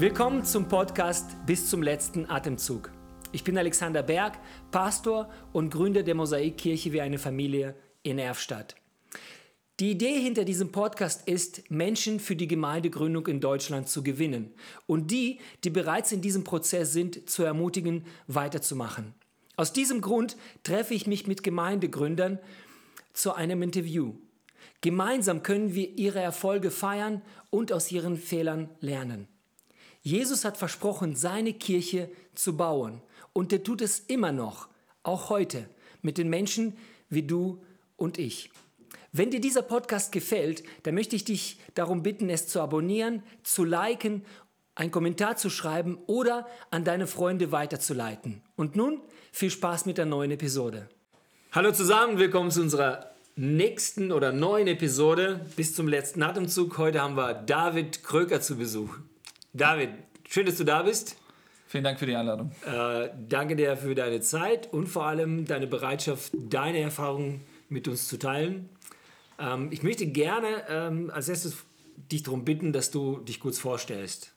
Willkommen zum Podcast Bis zum letzten Atemzug. Ich bin Alexander Berg, Pastor und Gründer der Mosaikkirche wie eine Familie in Erfstadt. Die Idee hinter diesem Podcast ist, Menschen für die Gemeindegründung in Deutschland zu gewinnen und die, die bereits in diesem Prozess sind, zu ermutigen, weiterzumachen. Aus diesem Grund treffe ich mich mit Gemeindegründern zu einem Interview. Gemeinsam können wir ihre Erfolge feiern und aus ihren Fehlern lernen. Jesus hat versprochen, seine Kirche zu bauen. Und er tut es immer noch, auch heute, mit den Menschen wie du und ich. Wenn dir dieser Podcast gefällt, dann möchte ich dich darum bitten, es zu abonnieren, zu liken, einen Kommentar zu schreiben oder an deine Freunde weiterzuleiten. Und nun viel Spaß mit der neuen Episode. Hallo zusammen, willkommen zu unserer nächsten oder neuen Episode bis zum letzten Atemzug. Heute haben wir David Kröker zu Besuch. David, schön, dass du da bist. Vielen Dank für die Einladung. Äh, danke dir für deine Zeit und vor allem deine Bereitschaft, deine Erfahrungen mit uns zu teilen. Ähm, ich möchte gerne ähm, als erstes dich darum bitten, dass du dich kurz vorstellst.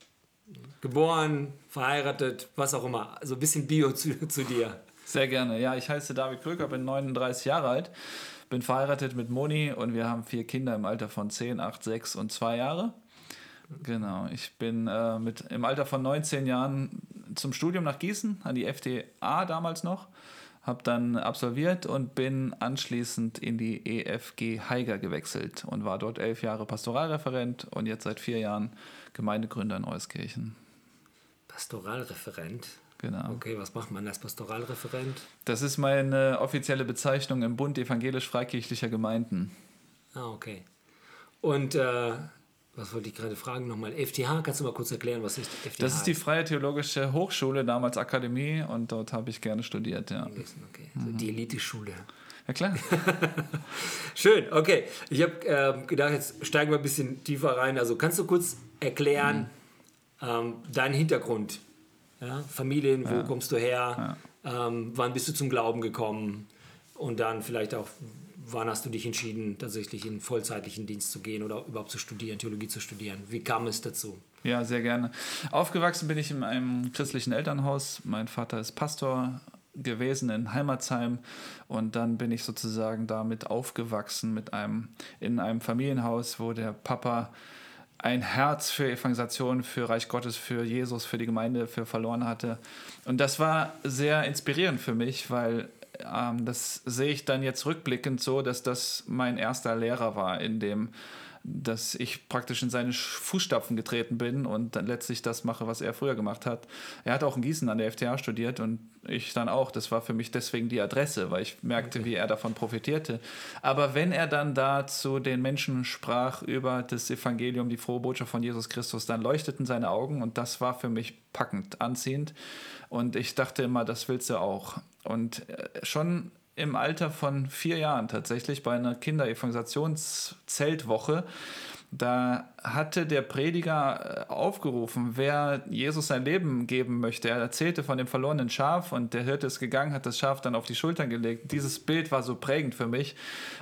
Geboren, verheiratet, was auch immer. Also ein bisschen Bio zu, zu dir. Sehr gerne. Ja, ich heiße David Kröger, bin 39 Jahre alt, bin verheiratet mit Moni und wir haben vier Kinder im Alter von 10, 8, 6 und 2 Jahre. Genau, ich bin äh, mit, im Alter von 19 Jahren zum Studium nach Gießen, an die FTA damals noch, habe dann absolviert und bin anschließend in die EFG Heiger gewechselt und war dort elf Jahre Pastoralreferent und jetzt seit vier Jahren Gemeindegründer in Euskirchen. Pastoralreferent? Genau. Okay, was macht man als Pastoralreferent? Das ist meine offizielle Bezeichnung im Bund evangelisch-freikirchlicher Gemeinden. Ah, okay. Und äh, was wollte ich gerade fragen nochmal? FTH, kannst du mal kurz erklären, was ist FTH? Das ist die Freie Theologische Hochschule, damals Akademie, und dort habe ich gerne studiert, ja. Okay, also mhm. die Elite-Schule. Ja, klar. Schön, okay. Ich habe äh, gedacht, jetzt steigen wir ein bisschen tiefer rein. Also kannst du kurz erklären mhm. ähm, deinen Hintergrund? Ja? Familien, wo ja. kommst du her? Ja. Ähm, wann bist du zum Glauben gekommen? Und dann vielleicht auch, wann hast du dich entschieden, tatsächlich in vollzeitlichen Dienst zu gehen oder überhaupt zu studieren, Theologie zu studieren? Wie kam es dazu? Ja, sehr gerne. Aufgewachsen bin ich in einem christlichen Elternhaus. Mein Vater ist Pastor gewesen in Heimatsheim und dann bin ich sozusagen damit aufgewachsen mit einem in einem Familienhaus, wo der Papa ein Herz für Evangelisation, für Reich Gottes, für Jesus, für die Gemeinde, für verloren hatte. Und das war sehr inspirierend für mich, weil ähm, das sehe ich dann jetzt rückblickend so, dass das mein erster Lehrer war, in dem, dass ich praktisch in seine Fußstapfen getreten bin und dann letztlich das mache, was er früher gemacht hat. Er hat auch in Gießen an der FTA studiert und ich dann auch. Das war für mich deswegen die Adresse, weil ich merkte, okay. wie er davon profitierte. Aber wenn er dann da zu den Menschen sprach über das Evangelium, die frohe Botschaft von Jesus Christus, dann leuchteten seine Augen und das war für mich packend, anziehend. Und ich dachte immer, das willst du auch. Und äh, schon im Alter von vier Jahren tatsächlich bei einer Kinderevangelisations-Zeltwoche da hatte der Prediger äh, aufgerufen, wer Jesus sein Leben geben möchte. Er erzählte von dem verlorenen Schaf und der Hirte ist gegangen, hat das Schaf dann auf die Schultern gelegt. Dieses Bild war so prägend für mich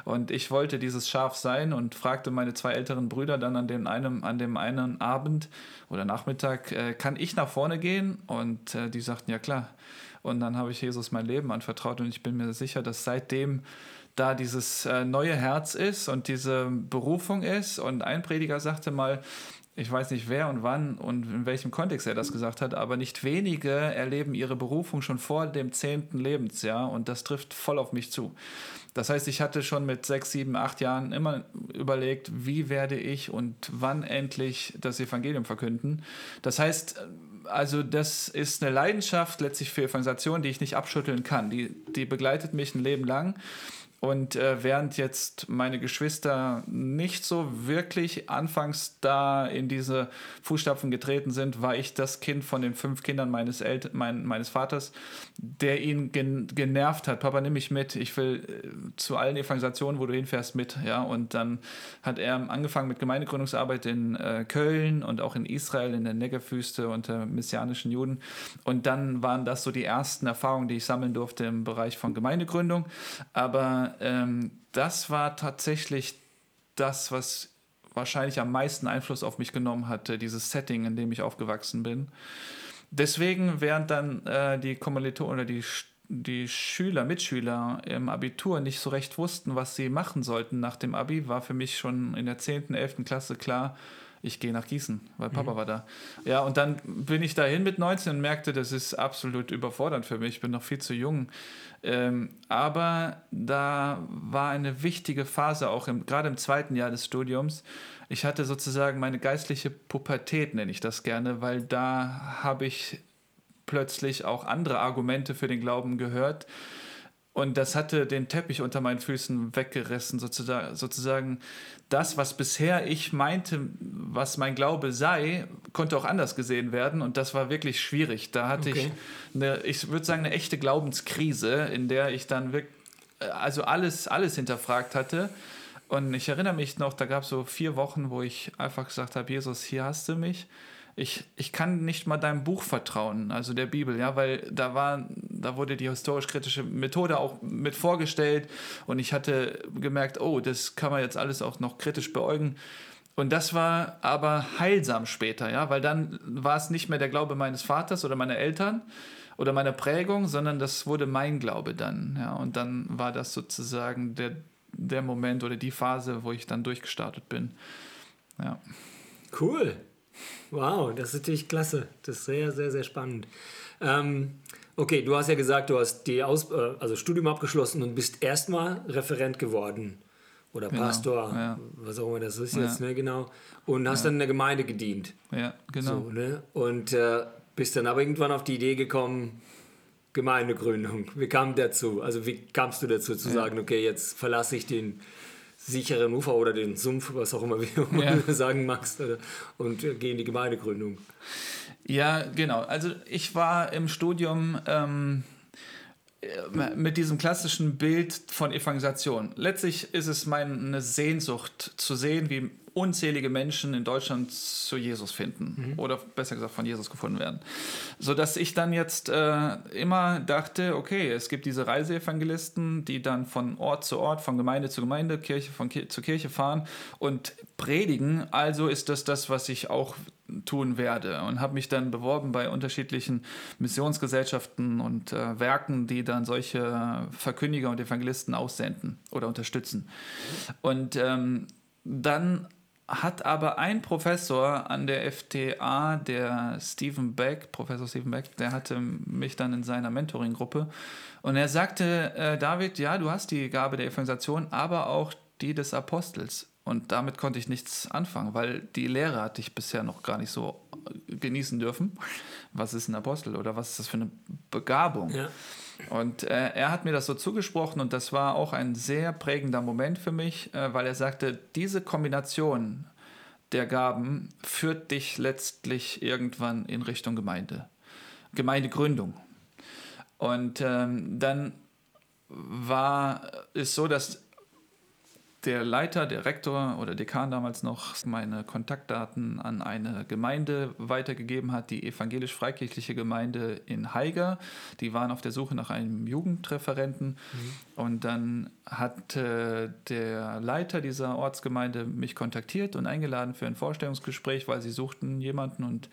und ich wollte dieses Schaf sein und fragte meine zwei älteren Brüder dann an dem einen, an dem einen Abend oder Nachmittag, äh, kann ich nach vorne gehen? Und die sagten, ja klar. Und dann habe ich Jesus mein Leben anvertraut und ich bin mir sicher, dass seitdem da dieses äh, neue Herz ist und diese Berufung ist. Und ein Prediger sagte mal, ich weiß nicht wer und wann und in welchem Kontext er das gesagt hat, aber nicht wenige erleben ihre Berufung schon vor dem zehnten Lebensjahr und das trifft voll auf mich zu. Das heißt, ich hatte schon mit sechs, sieben, acht Jahren immer überlegt, wie werde ich und wann endlich das Evangelium verkünden. Das heißt, also das ist eine Leidenschaft letztlich für Evangelisation, die ich nicht abschütteln kann. Die, die begleitet mich ein Leben lang. Und äh, während jetzt meine Geschwister nicht so wirklich anfangs da in diese Fußstapfen getreten sind, war ich das Kind von den fünf Kindern meines, El mein, meines Vaters, der ihn gen genervt hat. Papa, nimm mich mit, ich will äh, zu allen Evangelisationen, wo du hinfährst, mit. Ja? Und dann hat er angefangen mit Gemeindegründungsarbeit in äh, Köln und auch in Israel, in der Negerwüste unter messianischen Juden. Und dann waren das so die ersten Erfahrungen, die ich sammeln durfte im Bereich von Gemeindegründung. Aber ähm, das war tatsächlich das, was wahrscheinlich am meisten Einfluss auf mich genommen hatte, dieses Setting, in dem ich aufgewachsen bin. Deswegen, während dann äh, die Kommilitonen oder die, die Schüler, Mitschüler im Abitur nicht so recht wussten, was sie machen sollten nach dem Abi, war für mich schon in der 10., 11. Klasse klar, ich gehe nach Gießen, weil Papa mhm. war da. Ja, und dann bin ich dahin mit 19 und merkte, das ist absolut überfordernd für mich, ich bin noch viel zu jung. Ähm, aber da war eine wichtige Phase, auch im, gerade im zweiten Jahr des Studiums. Ich hatte sozusagen meine geistliche Pubertät, nenne ich das gerne, weil da habe ich plötzlich auch andere Argumente für den Glauben gehört, und das hatte den Teppich unter meinen Füßen weggerissen, sozusagen, sozusagen. Das, was bisher ich meinte, was mein Glaube sei, konnte auch anders gesehen werden. Und das war wirklich schwierig. Da hatte okay. ich, eine, ich würde sagen, eine echte Glaubenskrise, in der ich dann wirklich, also alles, alles hinterfragt hatte. Und ich erinnere mich noch, da gab es so vier Wochen, wo ich einfach gesagt habe, Jesus, hier hast du mich ich, ich kann nicht mal deinem Buch vertrauen, also der Bibel, ja, weil da war, da wurde die historisch-kritische Methode auch mit vorgestellt und ich hatte gemerkt, oh, das kann man jetzt alles auch noch kritisch beäugen. Und das war aber heilsam später, ja, weil dann war es nicht mehr der Glaube meines Vaters oder meiner Eltern oder meiner Prägung, sondern das wurde mein Glaube dann, ja, und dann war das sozusagen der, der Moment oder die Phase, wo ich dann durchgestartet bin. Ja. Cool. Wow, das ist natürlich klasse. Das ist sehr, sehr, sehr spannend. Ähm, okay, du hast ja gesagt, du hast die Aus äh, also Studium abgeschlossen und bist erstmal Referent geworden. Oder genau, Pastor, ja. was auch immer das ist ja. jetzt, ne, genau. Und hast ja. dann in der Gemeinde gedient. Ja, genau. So, ne? Und äh, bist dann aber irgendwann auf die Idee gekommen, Gemeindegründung. Wie kam dazu? Also wie kamst du dazu zu sagen, okay, jetzt verlasse ich den sicheren Ufer oder den Sumpf, was auch immer wie ja. du sagen magst, oder, und äh, gehen die Gemeindegründung. Ja, genau. Also ich war im Studium ähm, äh, mit diesem klassischen Bild von Evangelisation. Letztlich ist es meine Sehnsucht zu sehen, wie unzählige Menschen in Deutschland zu Jesus finden mhm. oder besser gesagt von Jesus gefunden werden. So dass ich dann jetzt äh, immer dachte, okay, es gibt diese Reiseevangelisten, die dann von Ort zu Ort, von Gemeinde zu Gemeinde, Kirche von Ki zu Kirche fahren und predigen. Also ist das das, was ich auch tun werde und habe mich dann beworben bei unterschiedlichen Missionsgesellschaften und äh, Werken, die dann solche Verkündiger und Evangelisten aussenden oder unterstützen. Und ähm, dann hat aber ein Professor an der FTA, der Stephen Beck, Professor Stephen Beck, der hatte mich dann in seiner Mentoring-Gruppe und er sagte, äh, David, ja, du hast die Gabe der Evangelisation, aber auch die des Apostels. Und damit konnte ich nichts anfangen, weil die Lehre hatte ich bisher noch gar nicht so genießen dürfen. Was ist ein Apostel oder was ist das für eine Begabung? Ja. Und äh, er hat mir das so zugesprochen und das war auch ein sehr prägender Moment für mich, äh, weil er sagte, diese Kombination der Gaben führt dich letztlich irgendwann in Richtung Gemeinde, Gemeindegründung. Und ähm, dann war es so, dass der Leiter, der Rektor oder Dekan damals noch meine Kontaktdaten an eine Gemeinde weitergegeben hat, die evangelisch-freikirchliche Gemeinde in Haiger. Die waren auf der Suche nach einem Jugendreferenten. Mhm. Und dann hat äh, der Leiter dieser Ortsgemeinde mich kontaktiert und eingeladen für ein Vorstellungsgespräch, weil sie suchten jemanden. Und,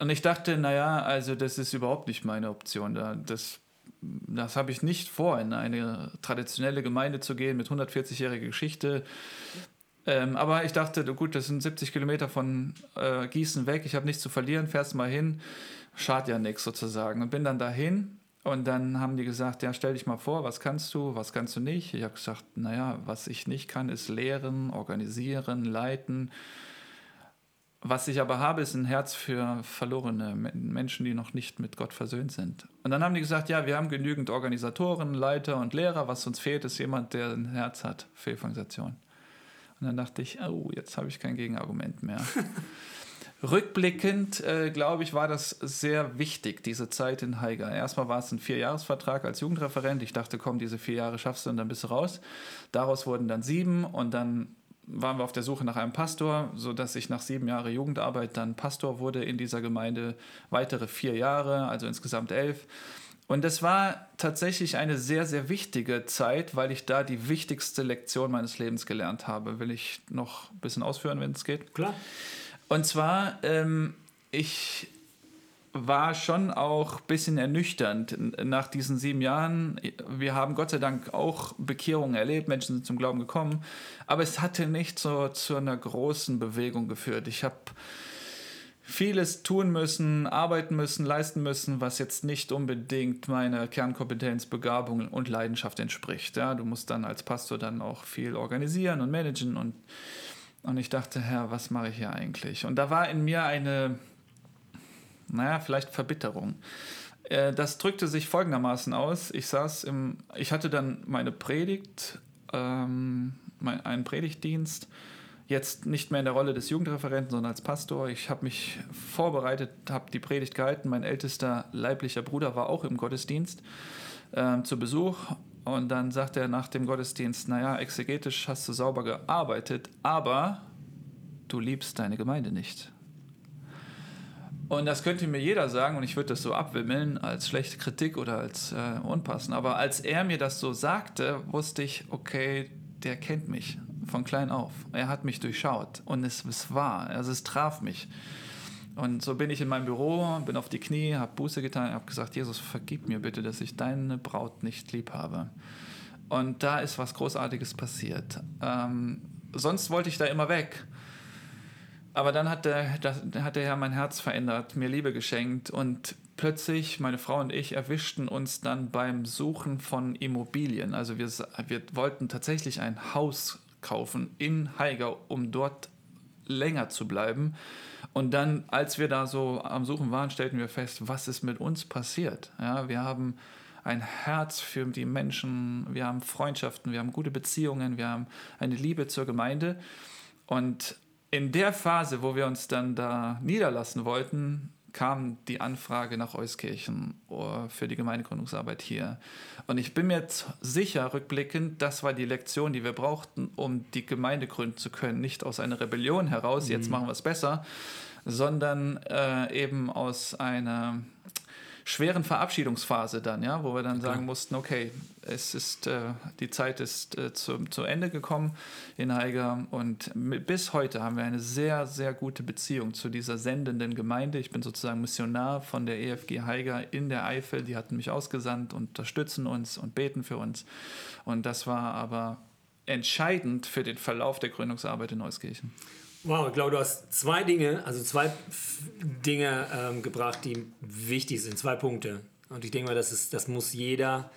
und ich dachte, naja, also das ist überhaupt nicht meine Option. Das das habe ich nicht vor, in eine traditionelle Gemeinde zu gehen mit 140-jähriger Geschichte. Ähm, aber ich dachte, gut, das sind 70 Kilometer von äh, Gießen weg, ich habe nichts zu verlieren, fährst mal hin, schadet ja nichts sozusagen. Und bin dann dahin und dann haben die gesagt, ja, stell dich mal vor, was kannst du, was kannst du nicht? Ich habe gesagt, naja, was ich nicht kann, ist lehren, organisieren, leiten. Was ich aber habe, ist ein Herz für verlorene Menschen, die noch nicht mit Gott versöhnt sind. Und dann haben die gesagt, ja, wir haben genügend Organisatoren, Leiter und Lehrer. Was uns fehlt, ist jemand, der ein Herz hat für Evangelisation. Und dann dachte ich, oh, jetzt habe ich kein Gegenargument mehr. Rückblickend, äh, glaube ich, war das sehr wichtig, diese Zeit in Haiger. Erstmal war es ein Vierjahresvertrag als Jugendreferent. Ich dachte, komm, diese vier Jahre schaffst du und dann bist du raus. Daraus wurden dann sieben und dann waren wir auf der Suche nach einem Pastor, sodass ich nach sieben Jahren Jugendarbeit dann Pastor wurde in dieser Gemeinde, weitere vier Jahre, also insgesamt elf. Und es war tatsächlich eine sehr, sehr wichtige Zeit, weil ich da die wichtigste Lektion meines Lebens gelernt habe. Will ich noch ein bisschen ausführen, wenn es geht? Klar. Und zwar, ähm, ich war schon auch ein bisschen ernüchternd nach diesen sieben Jahren. Wir haben Gott sei Dank auch Bekehrungen erlebt, Menschen sind zum Glauben gekommen, aber es hatte nicht so zu einer großen Bewegung geführt. Ich habe vieles tun müssen, arbeiten müssen, leisten müssen, was jetzt nicht unbedingt meiner Kernkompetenz, Begabung und Leidenschaft entspricht. Ja, du musst dann als Pastor dann auch viel organisieren und managen und, und ich dachte, Herr, was mache ich hier eigentlich? Und da war in mir eine, naja, vielleicht Verbitterung. Äh, das drückte sich folgendermaßen aus. Ich saß im, ich hatte dann meine Predigt, ähm, mein, einen Predigtdienst jetzt nicht mehr in der Rolle des Jugendreferenten, sondern als Pastor. Ich habe mich vorbereitet, habe die Predigt gehalten. Mein ältester leiblicher Bruder war auch im Gottesdienst äh, zu Besuch. Und dann sagt er nach dem Gottesdienst, naja, exegetisch hast du sauber gearbeitet, aber du liebst deine Gemeinde nicht. Und das könnte mir jeder sagen und ich würde das so abwimmeln als schlechte Kritik oder als äh, unpassend. Aber als er mir das so sagte, wusste ich, okay, der kennt mich von klein auf. Er hat mich durchschaut und es, es war, also es traf mich. Und so bin ich in meinem Büro, bin auf die Knie, habe Buße getan, habe gesagt, Jesus, vergib mir bitte, dass ich deine Braut nicht lieb habe. Und da ist was Großartiges passiert. Ähm, sonst wollte ich da immer weg. Aber dann hat der, das, hat der Herr mein Herz verändert, mir Liebe geschenkt und plötzlich, meine Frau und ich erwischten uns dann beim Suchen von Immobilien. Also wir, wir wollten tatsächlich ein Haus kaufen in Haiger, um dort länger zu bleiben. Und dann, als wir da so am Suchen waren, stellten wir fest, was ist mit uns passiert. Ja, wir haben ein Herz für die Menschen, wir haben Freundschaften, wir haben gute Beziehungen, wir haben eine Liebe zur Gemeinde. Und in der Phase, wo wir uns dann da niederlassen wollten, kam die Anfrage nach Euskirchen oh, für die Gemeindegründungsarbeit hier. Und ich bin mir jetzt sicher, rückblickend, das war die Lektion, die wir brauchten, um die Gemeinde gründen zu können. Nicht aus einer Rebellion heraus, mhm. jetzt machen wir es besser, sondern äh, eben aus einer schweren Verabschiedungsphase dann, ja, wo wir dann sagen mussten, okay, es ist, äh, die Zeit ist äh, zu, zu Ende gekommen in Haiger und mit, bis heute haben wir eine sehr, sehr gute Beziehung zu dieser sendenden Gemeinde. Ich bin sozusagen Missionar von der EFG Haiger in der Eifel. Die hatten mich ausgesandt, unterstützen uns und beten für uns. Und das war aber entscheidend für den Verlauf der Gründungsarbeit in Neuskirchen. Wow, ich glaube, du hast zwei Dinge, also zwei Dinge ähm, gebracht, die wichtig sind, zwei Punkte. Und ich denke mal, das, ist, das muss jeder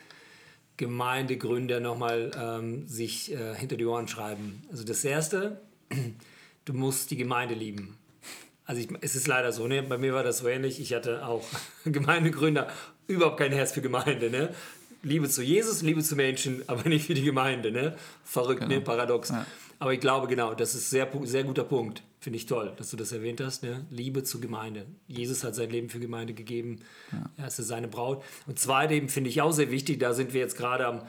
Gemeindegründer nochmal ähm, sich äh, hinter die Ohren schreiben. Also das Erste, du musst die Gemeinde lieben. Also ich, es ist leider so, ne? bei mir war das so ähnlich. Ich hatte auch Gemeindegründer, überhaupt kein Herz für Gemeinde. Ne? Liebe zu Jesus, Liebe zu Menschen, aber nicht für die Gemeinde. Ne? Verrückt, ne? genau. ne? paradox. Ja. Aber ich glaube, genau, das ist ein sehr, sehr guter Punkt. Finde ich toll, dass du das erwähnt hast. Ne? Liebe zur Gemeinde. Jesus hat sein Leben für Gemeinde gegeben. Ja. Er ist seine Braut. Und zweitens finde ich auch sehr wichtig, da sind wir jetzt gerade am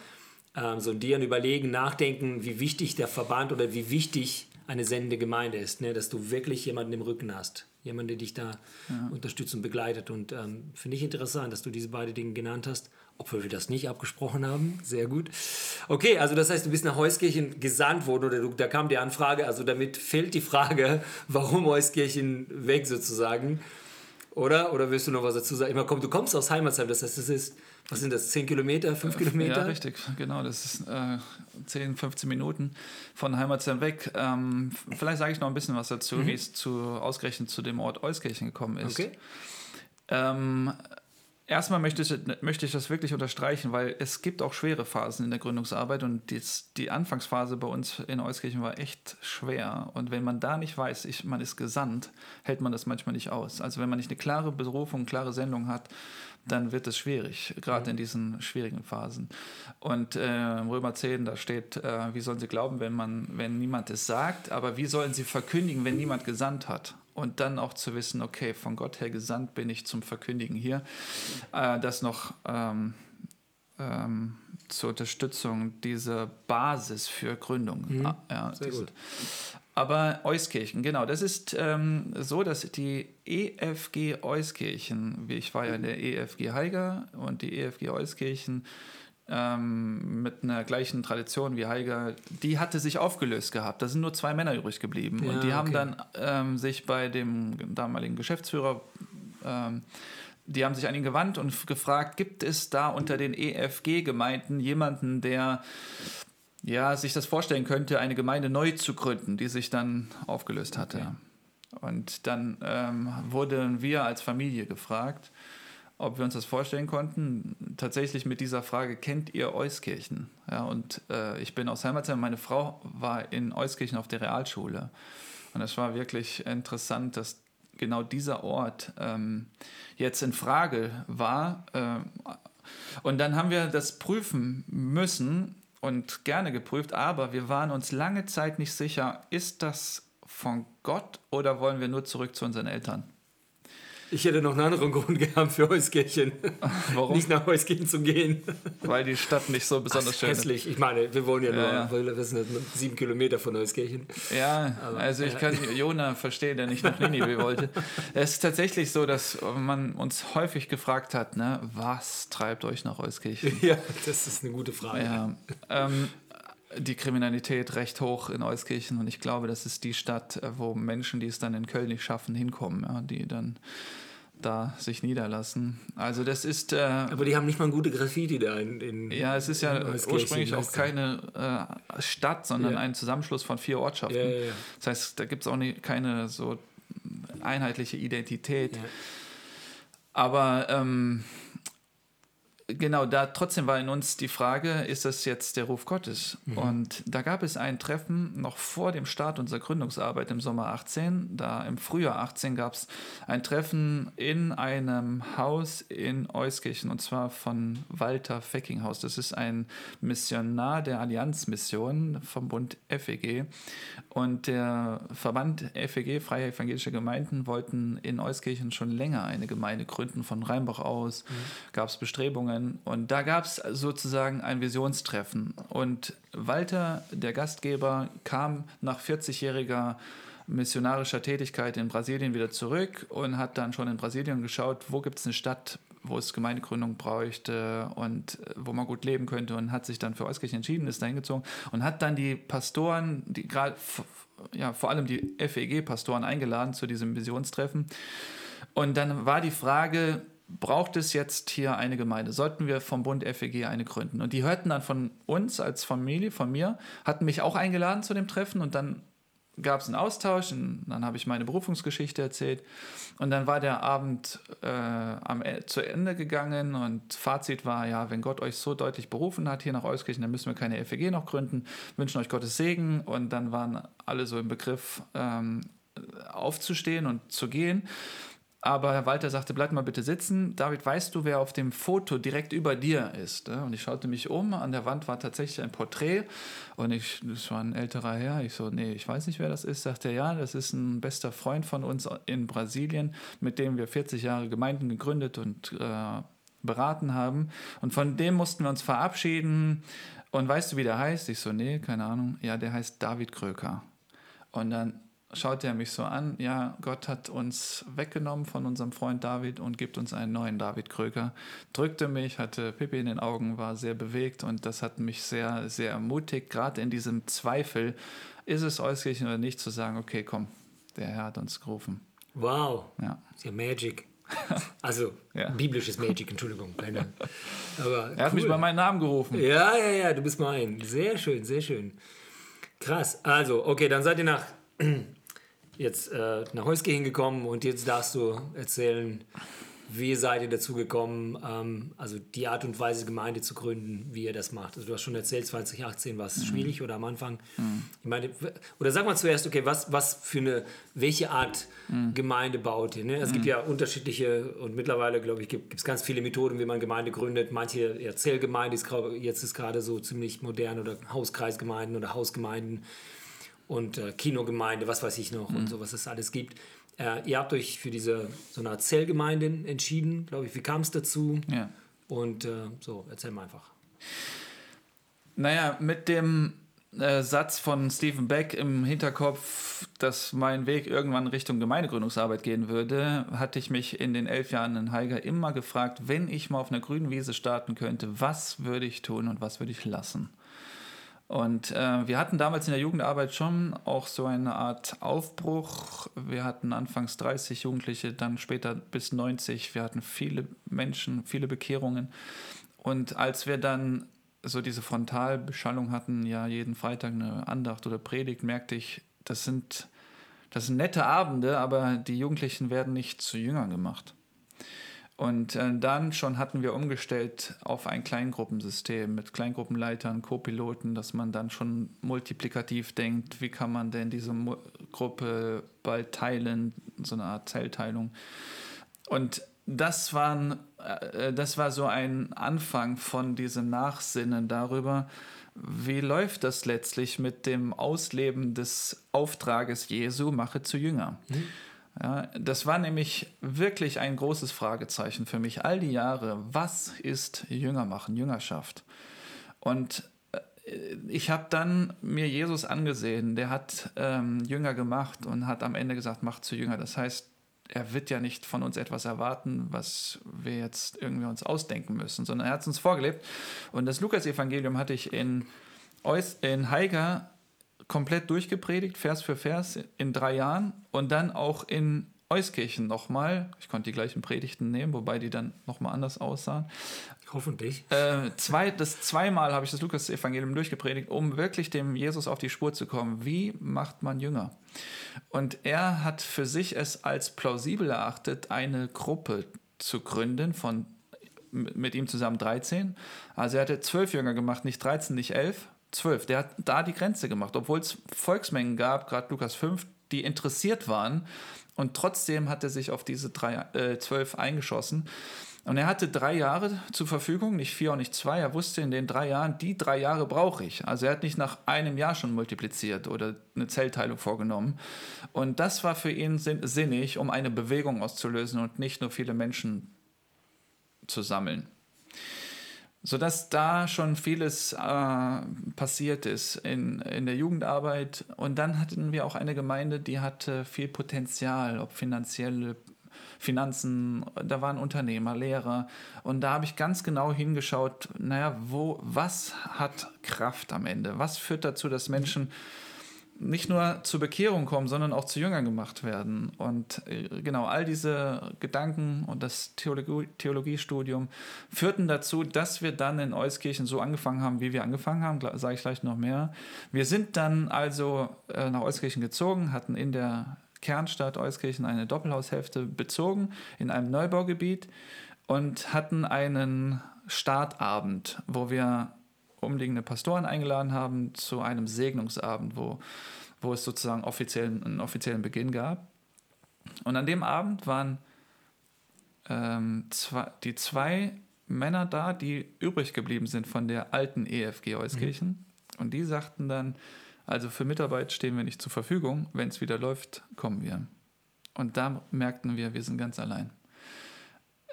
ähm, so dir überlegen, nachdenken, wie wichtig der Verband oder wie wichtig eine sendende Gemeinde ist. Ne? Dass du wirklich jemanden im Rücken hast. Jemanden, der dich da ja. unterstützt und begleitet. Und ähm, finde ich interessant, dass du diese beiden Dinge genannt hast obwohl wir das nicht abgesprochen haben. Sehr gut. Okay, also das heißt, du bist nach Heuskirchen gesandt worden oder du, da kam die Anfrage, also damit fällt die Frage, warum Heuskirchen weg sozusagen. Oder? Oder willst du noch was dazu sagen? Immer komm, du kommst aus Heimatsheim, das heißt, das ist, was sind das, 10 Kilometer, 5 Kilometer? Ja, richtig, genau, das ist äh, 10, 15 Minuten von Heimatsheim weg. Ähm, vielleicht sage ich noch ein bisschen was dazu, mhm. wie es zu, ausgerechnet zu dem Ort Euskirchen gekommen ist. Okay. Ähm, Erstmal möchte ich, möchte ich das wirklich unterstreichen, weil es gibt auch schwere Phasen in der Gründungsarbeit und die, die Anfangsphase bei uns in Euskirchen war echt schwer. Und wenn man da nicht weiß, ich, man ist gesandt, hält man das manchmal nicht aus. Also wenn man nicht eine klare Berufung, eine klare Sendung hat, dann wird es schwierig, gerade mhm. in diesen schwierigen Phasen. Und äh, Römer 10, da steht, äh, wie sollen sie glauben, wenn, man, wenn niemand es sagt, aber wie sollen sie verkündigen, wenn niemand gesandt hat? Und dann auch zu wissen, okay, von Gott her gesandt bin ich zum Verkündigen hier. Äh, das noch ähm, ähm, zur Unterstützung dieser Basis für Gründung. Mhm. Ah, Ja, Sehr diese- gut. aber Euskirchen, genau. Das ist ähm, so, dass die EFG Euskirchen, wie ich war ja in der EFG Haiger und die EFG Euskirchen ähm, mit einer gleichen Tradition wie Haiger, die hatte sich aufgelöst gehabt. Da sind nur zwei Männer übrig geblieben. Ja, und die haben okay. dann ähm, sich bei dem damaligen Geschäftsführer ähm, die haben sich an ihn gewandt und gefragt, gibt es da unter den EFG-Gemeinden jemanden, der ja, sich das vorstellen könnte, eine Gemeinde neu zu gründen, die sich dann aufgelöst hatte. Und dann ähm, wurden wir als Familie gefragt, ob wir uns das vorstellen konnten. Tatsächlich mit dieser Frage, kennt ihr Euskirchen? Ja, und äh, ich bin aus Heimatsheim, meine Frau war in Euskirchen auf der Realschule. Und es war wirklich interessant, dass genau dieser Ort ähm, jetzt in Frage war. Ähm, und dann haben wir das prüfen müssen und gerne geprüft, aber wir waren uns lange Zeit nicht sicher, ist das von Gott oder wollen wir nur zurück zu unseren Eltern? Ich hätte noch einen anderen Grund gehabt für Euskirchen. Warum? Nicht nach Euskirchen zu gehen. Weil die Stadt nicht so besonders schön ist. Hässlich. Ich meine, wir wohnen ja nur, Ja, ja. weil wir sind nur sieben Kilometer von Euskirchen. Ja, also ich kann Jona verstehen, der nicht nach Ninive wollte. Es ist tatsächlich so, dass man uns häufig gefragt hat, ne, was treibt euch nach Euskirchen? Ja, das ist eine gute Frage. Ja, ähm, die Kriminalität recht hoch in Euskirchen und ich glaube, das ist die Stadt, äh, wo Menschen, die es dann in Köln nicht schaffen, hinkommen, ja, die dann da sich niederlassen. Also das ist, äh, Aber die haben nicht mal gute Graffiti da in, in ja, es ist ja ursprünglich auch keine äh, Stadt, sondern Ja. ein Zusammenschluss von vier Ortschaften. Ja, ja. Das heißt, da gibt es auch nie, keine so einheitliche Identität. Aber ähm, genau, da trotzdem war in uns die Frage, ist das jetzt der Ruf Gottes? Mhm. Und da gab es ein Treffen noch vor dem Start unserer Gründungsarbeit im Sommer 18. Da im Frühjahr 18 gab es ein Treffen in einem Haus in Euskirchen und zwar von Walter Feckinghaus. Das ist ein Missionar der Allianzmission vom Bund FEG. Und der Verband FEG, Freie Evangelische Gemeinden, wollten in Euskirchen schon länger eine Gemeinde gründen. Von Rheinbach aus gab es Bestrebungen. Und da gab es sozusagen ein Visionstreffen. Und Walter, der Gastgeber, kam nach 40-jähriger missionarischer Tätigkeit in Brasilien wieder zurück und hat dann schon in Brasilien geschaut, wo gibt es eine Stadt, wo es Gemeindegründung bräuchte und äh, wo man gut leben könnte und hat sich dann für Euskirchen entschieden, ist da hingezogen und hat dann die Pastoren, die gerade, ja, vor allem die FEG-Pastoren eingeladen zu diesem Visionstreffen. Und dann war die Frage, braucht es jetzt hier eine Gemeinde? Sollten wir vom Bund FEG eine gründen? Und die hörten dann von uns als Familie, von mir, hatten mich auch eingeladen zu dem Treffen und dann gab es einen Austausch und dann habe ich meine Berufungsgeschichte erzählt. Und dann war der Abend äh, am, E- zu Ende gegangen und Fazit war, ja, wenn Gott euch so deutlich berufen hat hier nach Euskirchen, dann müssen wir keine FEG noch gründen, wünschen euch Gottes Segen. Und dann waren alle so im Begriff ähm, aufzustehen und zu gehen. Aber Herr Walter sagte, bleib mal bitte sitzen. David, weißt du, wer auf dem Foto direkt über dir ist? Und ich schaute mich um, an der Wand war tatsächlich ein Porträt und ich, das war ein älterer Herr. Ich so, nee, ich weiß nicht, wer das ist. Sagte er, ja, das ist ein bester Freund von uns in Brasilien, mit dem wir 40 Jahre Gemeinden gegründet und äh, beraten haben. Und von dem mussten wir uns verabschieden. Und weißt du, wie der heißt? Ich so, nee, keine Ahnung. Ja, der heißt David Kröker. Und dann schaute er mich so an, ja, Gott hat uns weggenommen von unserem Freund David und gibt uns einen neuen David Kröger. Drückte mich, hatte Pippi in den Augen, war sehr bewegt und das hat mich sehr, sehr ermutigt, gerade in diesem Zweifel, ist es Euskirchen oder nicht, zu sagen, okay, komm, der Herr hat uns gerufen. Wow. Ja. Ja Magic. Also, Ja. biblisches Magic, Entschuldigung. Keine. Aber Er hat mich cool. bei meinem Namen gerufen. Ja, ja, ja, du bist mein. Sehr schön, sehr schön. Krass. Also, okay, dann seid ihr nach jetzt äh, nach Heuskirchen gekommen und jetzt darfst du erzählen, wie seid ihr dazu gekommen, ähm, also die Art und Weise, Gemeinde zu gründen, wie ihr das macht. Also du hast schon erzählt, 2018 war es schwierig oder am Anfang. Ich meine, oder sag mal zuerst, okay, was, was für eine, welche Art Gemeinde baut ihr? Ne? Es gibt ja unterschiedliche und mittlerweile, glaube ich, gibt es ganz viele Methoden, wie man Gemeinde gründet. Manche ja, Zellgemeinde ist jetzt ist gerade so ziemlich modern oder Hauskreisgemeinden oder Hausgemeinden und äh, Kinogemeinde, was weiß ich noch und so, was es alles gibt. Äh, ihr habt euch für diese so eine Art Zellgemeinde entschieden, glaube ich. Wie kam es dazu? Ja. Und äh, so, erzähl mal einfach. Naja, mit dem äh, Satz von Stephen Beck im Hinterkopf, dass mein Weg irgendwann Richtung Gemeindegründungsarbeit gehen würde, hatte ich mich in den elf Jahren in Haiger immer gefragt, wenn ich mal auf einer grünen Wiese starten könnte, was würde ich tun und was würde ich lassen? Und äh, wir hatten damals in der Jugendarbeit schon auch so eine Art Aufbruch. Wir hatten anfangs 30 Jugendliche, dann später bis 90. Wir hatten viele Menschen, viele Bekehrungen. Und als wir dann so diese Frontalbeschallung hatten, ja jeden Freitag eine Andacht oder Predigt, merkte ich, das sind, das sind nette Abende, aber die Jugendlichen werden nicht zu Jüngern gemacht. Und äh, dann schon hatten wir umgestellt auf ein Kleingruppensystem mit Kleingruppenleitern, Co-Piloten, dass man dann schon multiplikativ denkt, wie kann man denn diese Mo Gruppe bald teilen, so eine Art Zellteilung. Und das, waren, äh, das war so ein Anfang von diesem Nachsinnen darüber, wie läuft das letztlich mit dem Ausleben des Auftrages Jesu, mache zu Jünger. Mhm. Ja, das war nämlich wirklich ein großes Fragezeichen für mich all die Jahre. Was ist Jünger machen, Jüngerschaft? Und äh, ich habe dann mir Jesus angesehen, der hat ähm, Jünger gemacht und hat am Ende gesagt, macht zu Jünger. Das heißt, er wird ja nicht von uns etwas erwarten, was wir jetzt irgendwie uns ausdenken müssen, sondern er hat es uns vorgelebt. Und das Lukas-Evangelium hatte ich in, in Haiger komplett durchgepredigt, Vers für Vers in drei Jahren und dann auch in Euskirchen nochmal. Ich konnte die gleichen Predigten nehmen, wobei die dann nochmal anders aussahen. Hoffentlich. Äh, zwei, das zweimal habe ich das Lukas-Evangelium durchgepredigt, um wirklich dem Jesus auf die Spur zu kommen. Wie macht man Jünger? Und er hat für sich es als plausibel erachtet, eine Gruppe zu gründen von mit ihm zusammen 13. Also er hatte zwölf Jünger gemacht, nicht 13, nicht elf, zwölf. Der hat da die Grenze gemacht, obwohl es Volksmengen gab, gerade Lukas 5, die interessiert waren. Und trotzdem hat er sich auf diese drei, äh, zwölf eingeschossen. Und er hatte drei Jahre zur Verfügung, nicht vier und nicht zwei. Er wusste in den drei Jahren, die drei Jahre brauche ich. Also er hat nicht nach einem Jahr schon multipliziert oder eine Zellteilung vorgenommen. Und das war für ihn sinnig, um eine Bewegung auszulösen und nicht nur viele Menschen zu sammeln sodass da schon vieles äh, passiert ist in, in der Jugendarbeit. Und dann hatten wir auch eine Gemeinde, die hatte viel Potenzial, ob finanzielle Finanzen, da waren Unternehmer, Lehrer. Und da habe ich ganz genau hingeschaut, naja, wo, was hat Kraft am Ende? Was führt dazu, dass Menschen... Nicht nur zur Bekehrung kommen, sondern auch zu Jüngern gemacht werden. Und äh, genau all diese Gedanken und das Theologie, Theologiestudium führten dazu, dass wir dann in Euskirchen so angefangen haben, wie wir angefangen haben, sage ich gleich noch mehr. Wir sind dann also äh, nach Euskirchen gezogen, hatten in der Kernstadt Euskirchen eine Doppelhaushälfte bezogen in einem Neubaugebiet und hatten einen Startabend, wo wir umliegende Pastoren eingeladen haben zu einem Segnungsabend, wo, wo es sozusagen offiziell, einen offiziellen Beginn gab. Und an dem Abend waren ähm, zwei, die zwei Männer da, die übrig geblieben sind von der alten EFG Euskirchen. Mhm. Und die sagten dann, also für Mitarbeit stehen wir nicht zur Verfügung, wenn es wieder läuft, kommen wir. Und da merkten wir, wir sind ganz allein.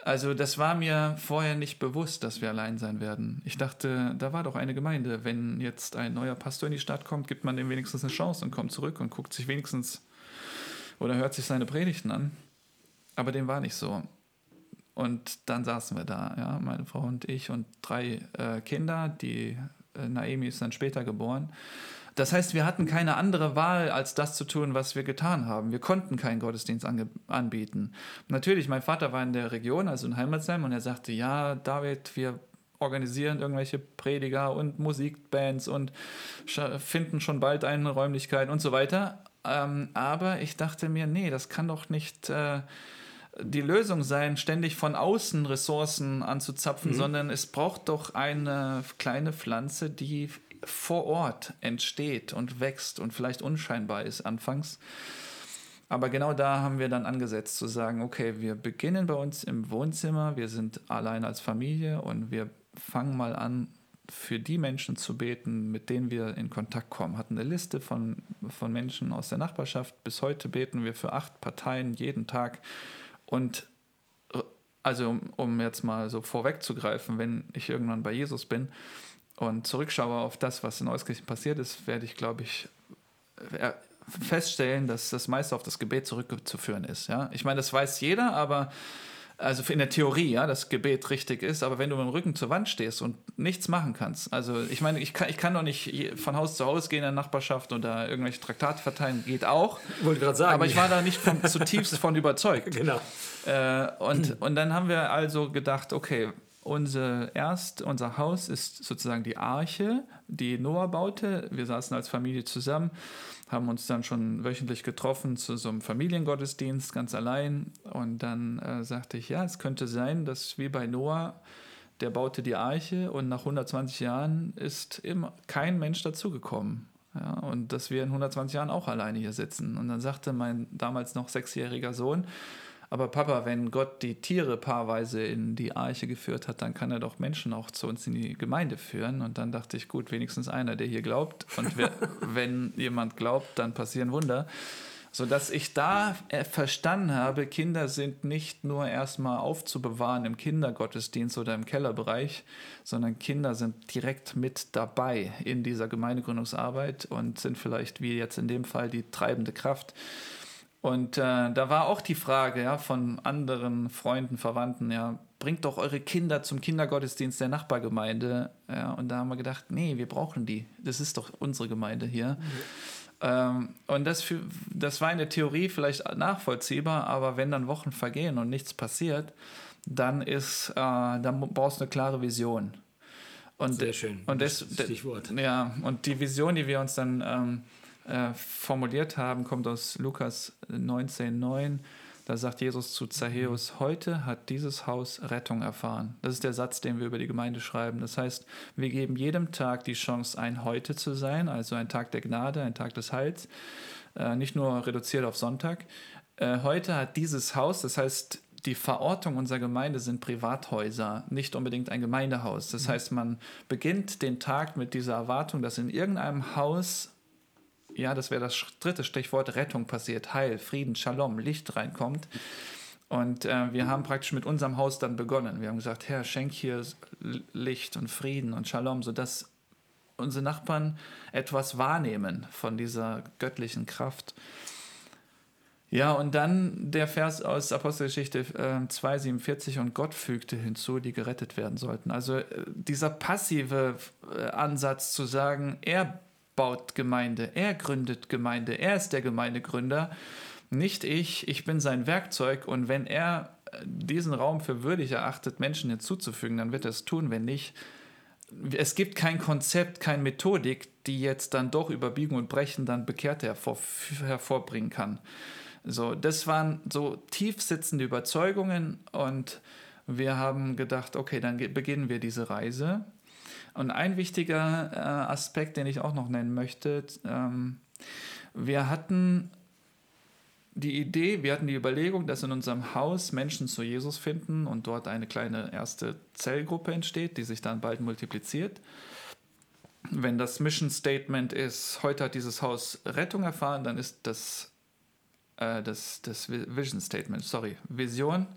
Also das war mir vorher nicht bewusst, dass wir allein sein werden. Ich dachte, da war doch eine Gemeinde. Wenn jetzt ein neuer Pastor in die Stadt kommt, gibt man dem wenigstens eine Chance und kommt zurück und guckt sich wenigstens oder hört sich seine Predigten an. Aber dem war nicht so. Und dann saßen wir da, ja, meine Frau und ich und drei äh, Kinder. Die äh, Naemi ist dann später geboren. Das heißt, wir hatten keine andere Wahl, als das zu tun, was wir getan haben. Wir konnten keinen Gottesdienst anbieten. Natürlich, mein Vater war in der Region, also in Heimatsheim, und er sagte, ja, David, wir organisieren irgendwelche Prediger und Musikbands und finden schon bald eine Räumlichkeit und so weiter. Ähm, aber ich dachte mir, nee, das kann doch nicht äh, die Lösung sein, ständig von außen Ressourcen anzuzapfen, mhm. sondern es braucht doch eine kleine Pflanze, die vor Ort entsteht und wächst und vielleicht unscheinbar ist anfangs. Aber genau da haben wir dann angesetzt zu sagen, okay, wir beginnen bei uns im Wohnzimmer, wir sind allein als Familie und wir fangen mal an, für die Menschen zu beten, mit denen wir in Kontakt kommen. Hatten eine Liste von, von Menschen aus der Nachbarschaft. Bis heute beten wir für acht Parteien jeden Tag. Und also um, um jetzt mal so vorwegzugreifen, wenn ich irgendwann bei Jesus bin, und zurückschaue auf das, was in Euskirchen passiert ist, werde ich, glaube ich, äh, feststellen, dass das meiste auf das Gebet zurückzuführen ist. Ja? Ich meine, das weiß jeder, aber also in der Theorie, ja, das Gebet richtig ist, aber wenn du mit dem Rücken zur Wand stehst und nichts machen kannst, also ich meine, ich kann, ich kann doch nicht von Haus zu Haus gehen in der Nachbarschaft oder irgendwelche Traktate verteilen, geht auch. Wollte gerade sagen. Aber ich war da nicht von, zutiefst von überzeugt. Genau. Äh, und, und dann haben wir also gedacht, okay, unser erst, unser Haus ist sozusagen die Arche, die Noah baute. Wir saßen als Familie zusammen haben uns dann schon wöchentlich getroffen zu so einem Familiengottesdienst ganz allein. Und dann äh, sagte ich, ja, es könnte sein, dass wie bei Noah, der baute die Arche und nach 120 Jahren ist immer kein Mensch dazugekommen. Ja, und dass wir in 120 Jahren auch alleine hier sitzen. Und dann sagte mein damals noch sechsjähriger Sohn, aber Papa, wenn Gott die Tiere paarweise in die Arche geführt hat, dann kann er doch Menschen auch zu uns in die Gemeinde führen. Und dann dachte ich, gut, wenigstens einer, der hier glaubt. Und wer, wenn jemand glaubt, dann passieren Wunder. Sodass ich da äh, verstanden habe, Kinder sind nicht nur erstmal aufzubewahren im Kindergottesdienst oder im Kellerbereich, sondern Kinder sind direkt mit dabei in dieser Gemeindegründungsarbeit und sind vielleicht, wie jetzt in dem Fall, die treibende Kraft. Und äh, da war auch die Frage ja, von anderen Freunden, Verwandten, ja, bringt doch eure Kinder zum Kindergottesdienst der Nachbargemeinde. Ja, und da haben wir gedacht, nee, wir brauchen die. Das ist doch unsere Gemeinde hier. Mhm. Ähm, und das, für, das war in der Theorie vielleicht nachvollziehbar, aber wenn dann Wochen vergehen und nichts passiert, dann ist, äh, dann brauchst du eine klare Vision. Und, Sehr schön. Und das, Stichwort. Ja, und die Vision, die wir uns dann ähm, äh, formuliert haben, kommt aus Lukas 19,9. Da sagt Jesus zu Zachäus, heute hat dieses Haus Rettung erfahren. Das ist der Satz, den wir über die Gemeinde schreiben. Das heißt, wir geben jedem Tag die Chance, ein Heute zu sein, also ein Tag der Gnade, ein Tag des Heils, äh, nicht nur reduziert auf Sonntag. Äh, heute hat dieses Haus, das heißt, die Verortung unserer Gemeinde sind Privathäuser, nicht unbedingt ein Gemeindehaus. Das mhm. heißt, man beginnt den Tag mit dieser Erwartung, dass in irgendeinem Haus ja, das wäre das dritte Stichwort, Rettung passiert, Heil, Frieden, Shalom, Licht reinkommt. Und äh, wir haben praktisch mit unserem Haus dann begonnen. Wir haben gesagt, Herr, schenk hier Licht und Frieden und Shalom, sodass unsere Nachbarn etwas wahrnehmen von dieser göttlichen Kraft. Ja, und dann der Vers aus Apostelgeschichte äh, 2,47 und Gott fügte hinzu, die gerettet werden sollten. Also äh, dieser passive äh, Ansatz zu sagen, er baut Gemeinde, er gründet Gemeinde, er ist der Gemeindegründer, nicht ich, ich bin sein Werkzeug und wenn er äh, diesen Raum für würdig erachtet, Menschen hinzuzufügen, dann wird er es tun, wenn nicht. Es gibt kein Konzept, keine Methodik, die jetzt dann doch über Biegen und Brechen dann Bekehrte hervor, hervorbringen kann. So, das waren so tief sitzende Überzeugungen und wir haben gedacht, okay, dann beginnen wir diese Reise und ein wichtiger äh, Aspekt, den ich auch noch nennen möchte, ähm, wir hatten die Idee, wir hatten die Überlegung, dass in unserem Haus Menschen zu Jesus finden und dort eine kleine erste Zellgruppe entsteht, die sich dann bald multipliziert. Wenn das Mission Statement ist, heute hat dieses Haus Rettung erfahren, dann ist das, äh, das, das Vision Statement, sorry, Vision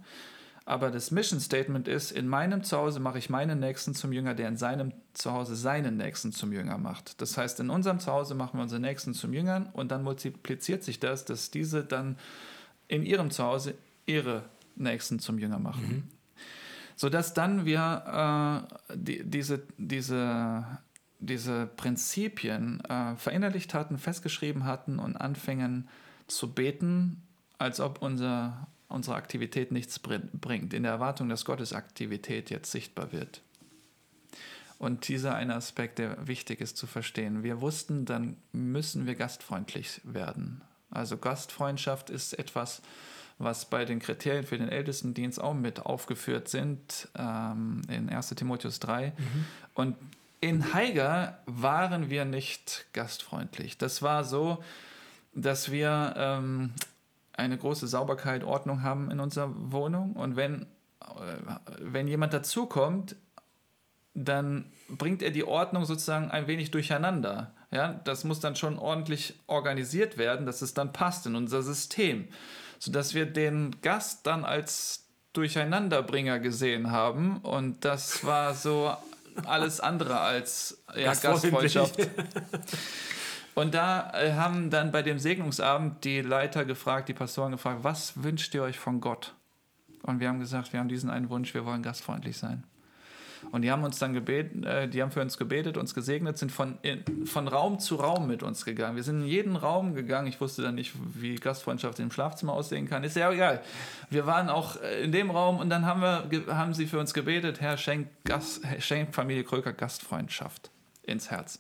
aber das Mission Statement ist, in meinem Zuhause mache ich meinen Nächsten zum Jünger, der in seinem Zuhause seinen Nächsten zum Jünger macht. Das heißt, in unserem Zuhause machen wir unsere Nächsten zum Jüngern und dann multipliziert sich das, dass diese dann in ihrem Zuhause ihre Nächsten zum Jünger machen. Mhm. Sodass dann wir äh, die, diese, diese, diese Prinzipien äh, verinnerlicht hatten, festgeschrieben hatten und anfingen zu beten, als ob unser unsere Aktivität nichts bringt, in der Erwartung, dass Gottes Aktivität jetzt sichtbar wird. Und dieser eine Aspekt, der wichtig ist zu verstehen. Wir wussten, dann müssen wir gastfreundlich werden. Also Gastfreundschaft ist etwas, was bei den Kriterien für den Ältestendienst auch mit aufgeführt sind, ähm, in 1 Timotheus 3. Mhm. Und in Haiger waren wir nicht gastfreundlich. Das war so, dass wir ähm, eine große Sauberkeit, Ordnung haben in unserer Wohnung. Und wenn, äh, wenn jemand dazukommt, dann bringt er die Ordnung sozusagen ein wenig durcheinander. Ja, das muss dann schon ordentlich organisiert werden, dass es dann passt in unser System, sodass wir den Gast dann als Durcheinanderbringer gesehen haben. Und das war so alles andere als ja, Gastfreundschaft. Und da äh, haben dann bei dem Segnungsabend die Leiter gefragt, die Pastoren gefragt, was wünscht ihr euch von Gott? Und wir haben gesagt, wir haben diesen einen Wunsch, wir wollen gastfreundlich sein. Und die haben uns dann gebeten, äh, die haben für uns gebetet, uns gesegnet, sind von, in, von Raum zu Raum mit uns gegangen. Wir sind in jeden Raum gegangen. Ich wusste dann nicht, wie Gastfreundschaft im Schlafzimmer aussehen kann. Ist ja egal. Wir waren auch äh, in dem Raum und dann haben, wir, haben sie für uns gebetet, Herr, schenk, Gast, schenk Familie Kröker Gastfreundschaft ins Herz.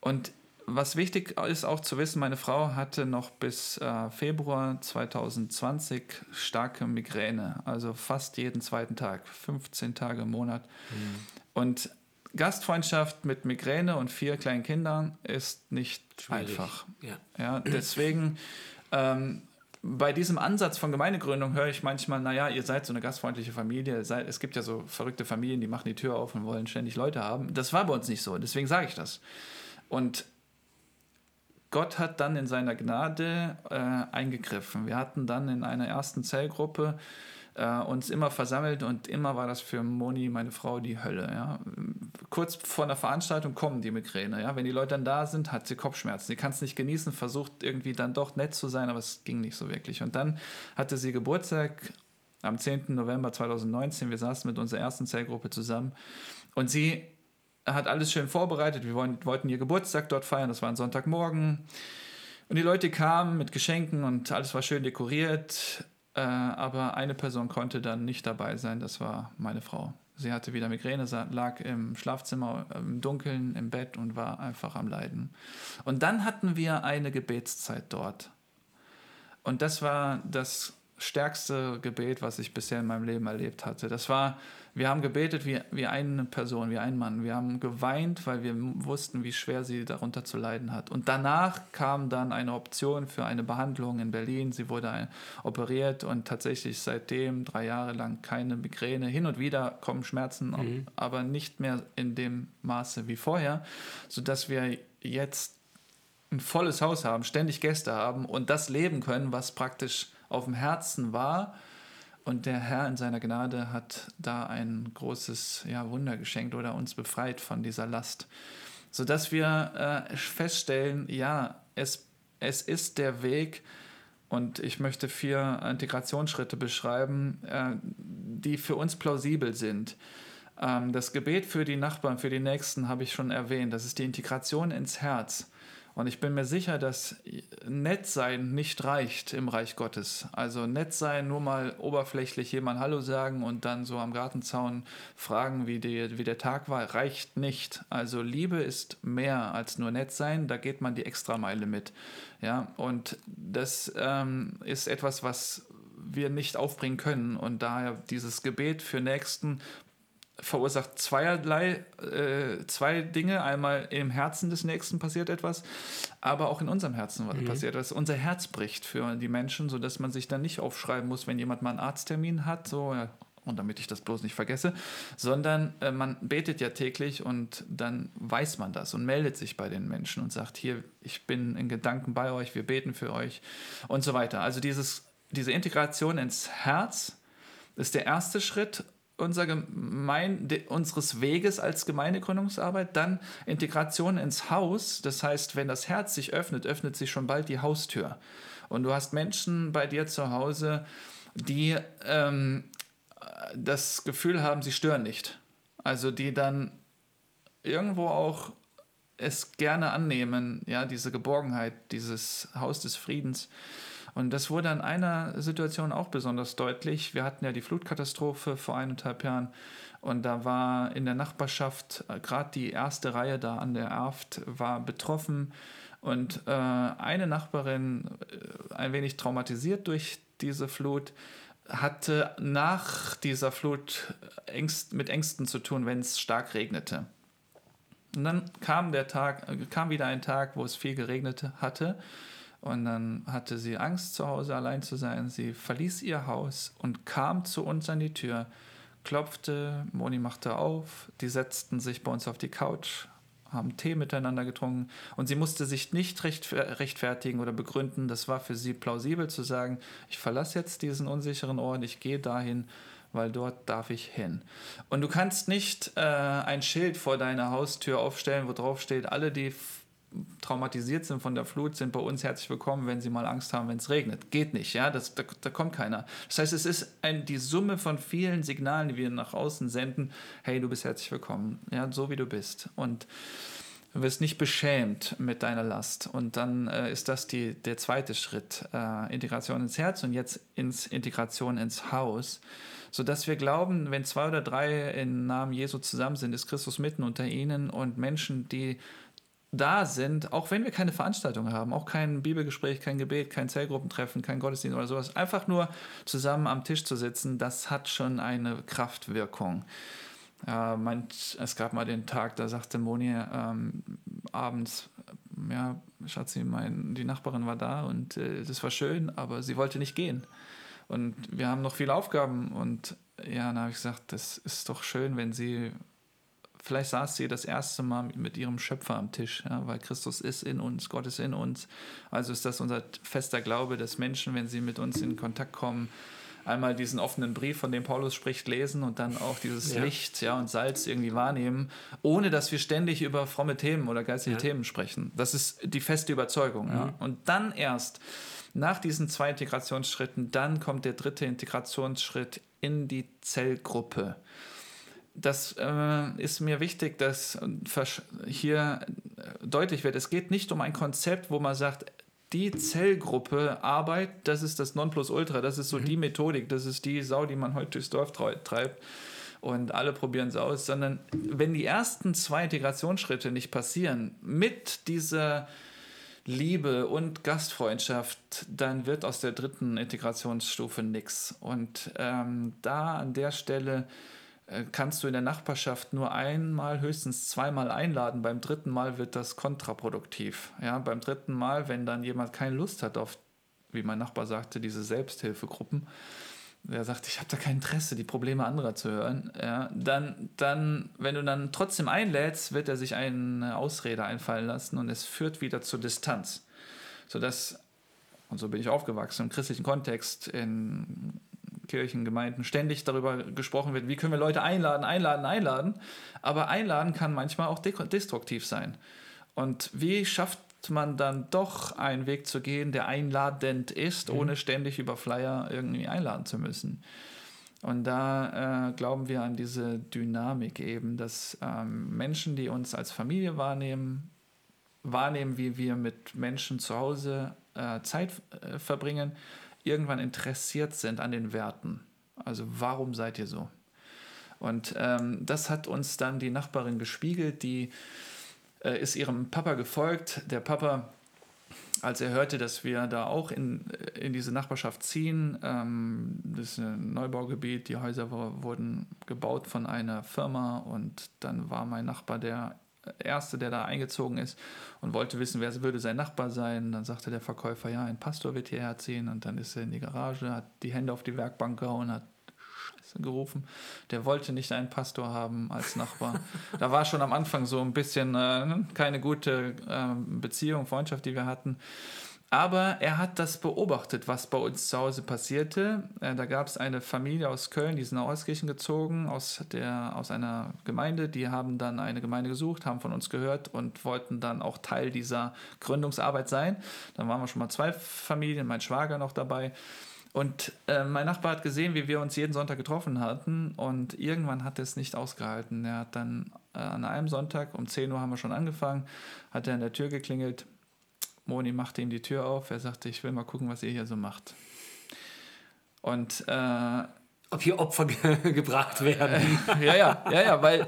Und was wichtig ist auch zu wissen, meine Frau hatte noch bis äh, Februar 2020 starke Migräne, also fast jeden zweiten Tag, 15 Tage im Monat. Mhm. Und Gastfreundschaft mit Migräne und vier kleinen Kindern ist nicht Schwierig. einfach. Ja. ja deswegen ähm, bei diesem Ansatz von Gemeindegründung höre ich manchmal, naja, ihr seid so eine gastfreundliche Familie. Seid, es gibt ja so verrückte Familien, die machen die Tür auf und wollen ständig Leute haben. Das war bei uns nicht so. Deswegen sage ich das. Und Gott hat dann in seiner Gnade äh, eingegriffen. Wir hatten dann in einer ersten Zellgruppe äh, uns immer versammelt und immer war das für Moni, meine Frau, die Hölle. Ja. Kurz vor einer Veranstaltung kommen die Migräne. Ja. Wenn die Leute dann da sind, hat sie Kopfschmerzen. Sie kann es nicht genießen, versucht irgendwie dann doch nett zu sein, aber es ging nicht so wirklich. Und dann hatte sie Geburtstag am 10. November 2019. Wir saßen mit unserer ersten Zellgruppe zusammen und sie hat alles schön vorbereitet. Wir wollten ihr Geburtstag dort feiern. Das war ein Sonntagmorgen. Und die Leute kamen mit Geschenken und alles war schön dekoriert. Äh, aber eine Person konnte dann nicht dabei sein. Das war meine Frau. Sie hatte wieder Migräne, lag im Schlafzimmer im Dunkeln im Bett und war einfach am Leiden. Und dann hatten wir eine Gebetszeit dort. Und das war das stärkste Gebet, was ich bisher in meinem Leben erlebt hatte. Das war wir haben gebetet wie, wie eine Person, wie ein Mann. Wir haben geweint, weil wir wussten, wie schwer sie darunter zu leiden hat. Und danach kam dann eine Option für eine Behandlung in Berlin. Sie wurde operiert und tatsächlich seitdem drei Jahre lang keine Migräne. Hin und wieder kommen Schmerzen, mhm. aber nicht mehr in dem Maße wie vorher, sodass wir jetzt ein volles Haus haben, ständig Gäste haben und das leben können, was praktisch auf dem Herzen war und der Herr in seiner Gnade hat da ein großes ja, Wunder geschenkt oder uns befreit von dieser Last, sodass wir äh, feststellen, ja, es, es ist der Weg, und ich möchte vier Integrationsschritte beschreiben, äh, die für uns plausibel sind. Ähm, das Gebet für die Nachbarn, für die Nächsten habe ich schon erwähnt. Das ist die Integration ins Herz. Und ich bin mir sicher, dass nett sein nicht reicht im Reich Gottes. Also nett sein, nur mal oberflächlich jemand Hallo sagen und dann so am Gartenzaun fragen, wie, die, wie der Tag war, reicht nicht. Also Liebe ist mehr als nur nett sein, da geht man die Extrameile mit. Ja, und das ähm, ist etwas, was wir nicht aufbringen können. Und daher dieses Gebet für Nächsten verursacht zweierlei, äh, zwei Dinge. Einmal im Herzen des Nächsten passiert etwas, aber auch in unserem Herzen mhm. passiert etwas. Unser Herz bricht für die Menschen, sodass man sich dann nicht aufschreiben muss, wenn jemand mal einen Arzttermin hat, so, ja, und damit ich das bloß nicht vergesse, sondern äh, man betet ja täglich und dann weiß man das und meldet sich bei den Menschen und sagt, hier, ich bin in Gedanken bei euch, wir beten für euch und so weiter. Also dieses, diese Integration ins Herz ist der erste Schritt unser Gemein, de, unseres Weges als Gemeindegründungsarbeit, dann Integration ins Haus. Das heißt, wenn das Herz sich öffnet, öffnet sich schon bald die Haustür. Und du hast Menschen bei dir zu Hause, die ähm, das Gefühl haben, sie stören nicht. Also die dann irgendwo auch es gerne annehmen, ja, diese Geborgenheit, dieses Haus des Friedens. Und das wurde in einer Situation auch besonders deutlich. Wir hatten ja die Flutkatastrophe vor eineinhalb Jahren und da war in der Nachbarschaft äh, gerade die erste Reihe da an der Erft war betroffen und äh, eine Nachbarin, äh, ein wenig traumatisiert durch diese Flut, hatte nach dieser Flut Ängst, mit Ängsten zu tun, wenn es stark regnete. Und dann kam der Tag, äh, kam wieder ein Tag, wo es viel geregnet hatte und dann hatte sie Angst, zu Hause allein zu sein. Sie verließ ihr Haus und kam zu uns an die Tür, klopfte, Moni machte auf, die setzten sich bei uns auf die Couch, haben Tee miteinander getrunken und sie musste sich nicht rechtfertigen oder begründen. Das war für sie plausibel zu sagen, ich verlasse jetzt diesen unsicheren Ort, ich gehe dahin, weil dort darf ich hin. Und du kannst nicht äh, ein Schild vor deiner Haustür aufstellen, wo drauf steht, alle, die traumatisiert sind von der Flut, sind bei uns herzlich willkommen, wenn sie mal Angst haben, wenn es regnet. Geht nicht, ja, das, da, da kommt keiner. Das heißt, es ist ein, die Summe von vielen Signalen, die wir nach außen senden, hey, du bist herzlich willkommen, ja, so wie du bist. Und du wirst nicht beschämt mit deiner Last. Und dann äh, ist das die, der zweite Schritt, äh, Integration ins Herz und jetzt ins Integration ins Haus sodass wir glauben, wenn zwei oder drei im Namen Jesu zusammen sind, ist Christus mitten unter ihnen und Menschen, die da sind, auch wenn wir keine Veranstaltung haben, auch kein Bibelgespräch, kein Gebet, kein Zellgruppentreffen, kein Gottesdienst oder sowas, einfach nur zusammen am Tisch zu sitzen, das hat schon eine Kraftwirkung. Äh, manch, es gab mal den Tag, da sagte Moni ähm, abends, ja, Schatzi, mein, die Nachbarin war da und äh, das war schön, aber sie wollte nicht gehen. Und wir haben noch viele Aufgaben und ja, dann habe ich gesagt, das ist doch schön, wenn sie vielleicht saß sie das erste Mal mit ihrem Schöpfer am Tisch, ja, weil Christus ist in uns, Gott ist in uns. Also ist das unser fester Glaube, dass Menschen, wenn sie mit uns in Kontakt kommen, einmal diesen offenen Brief, von dem Paulus spricht, lesen und dann auch dieses ja. Licht ja, und Salz irgendwie wahrnehmen, ohne dass wir ständig über fromme Themen oder geistige ja. Themen sprechen. Das ist die feste Überzeugung. Mhm. Ja. Und dann erst, nach diesen zwei Integrationsschritten, dann kommt der dritte Integrationsschritt in die Zellgruppe das äh, ist mir wichtig, dass hier deutlich wird, es geht nicht um ein Konzept, wo man sagt, die Zellgruppe Arbeit, das ist das Nonplusultra, das ist so mhm. die Methodik, das ist die Sau, die man heute durchs Dorf treibt und alle probieren es aus, sondern wenn die ersten zwei Integrationsschritte nicht passieren mit dieser Liebe und Gastfreundschaft, dann wird aus der dritten Integrationsstufe nichts. Und ähm, da an der Stelle äh, kannst du in der Nachbarschaft nur einmal, höchstens zweimal einladen. Beim dritten Mal wird das kontraproduktiv. Ja, beim dritten Mal, wenn dann jemand keine Lust hat auf, wie mein Nachbar sagte, diese Selbsthilfegruppen, der sagt, ich habe da kein Interesse, die Probleme anderer zu hören, ja, dann, dann, wenn du dann trotzdem einlädst, wird er sich eine Ausrede einfallen lassen und es führt wieder zur Distanz. Sodass, und so bin ich aufgewachsen, im christlichen Kontext, in Kirchen, Gemeinden ständig darüber gesprochen wird, wie können wir Leute einladen, einladen, einladen. Aber einladen kann manchmal auch destruktiv sein. Und wie schafft man dann doch einen Weg zu gehen, der einladend ist, mhm. ohne ständig über Flyer irgendwie einladen zu müssen? Und da äh, glauben wir an diese Dynamik eben, dass ähm, Menschen, die uns als Familie wahrnehmen, wahrnehmen, wie wir mit Menschen zu Hause äh, Zeit äh, verbringen, irgendwann interessiert sind an den Werten. Also warum seid ihr so? Und ähm, das hat uns dann die Nachbarin gespiegelt, die äh, ist ihrem Papa gefolgt. Der Papa, als er hörte, dass wir da auch in, äh, in diese Nachbarschaft ziehen, ähm, das ist ein Neubaugebiet, die Häuser wurden gebaut von einer Firma und dann war mein Nachbar der Erste, der da eingezogen ist und wollte wissen, wer würde sein Nachbar sein. Dann sagte der Verkäufer, ja, ein Pastor wird hierher ziehen. Und dann ist er in die Garage, hat die Hände auf die Werkbank gehauen, hat Scheiße gerufen. Der wollte nicht einen Pastor haben als Nachbar. da war schon am Anfang so ein bisschen äh, keine gute äh, Beziehung, Freundschaft, die wir hatten. Aber er hat das beobachtet, was bei uns zu Hause passierte. Äh, da gab es eine Familie aus Köln, die sind nach Euskirchen gezogen, aus, der, aus einer Gemeinde. Die haben dann eine Gemeinde gesucht, haben von uns gehört und wollten dann auch Teil dieser Gründungsarbeit sein. Dann waren wir schon mal zwei Familien, mein Schwager noch dabei. Und äh, mein Nachbar hat gesehen, wie wir uns jeden Sonntag getroffen hatten und irgendwann hat er es nicht ausgehalten. Er hat dann äh, an einem Sonntag, um 10 Uhr haben wir schon angefangen, hat er an der Tür geklingelt Moni machte ihm die Tür auf. Er sagte, ich will mal gucken, was ihr hier so macht. Und äh, ob hier Opfer ge gebracht werden. Äh, ja, ja, ja, ja, weil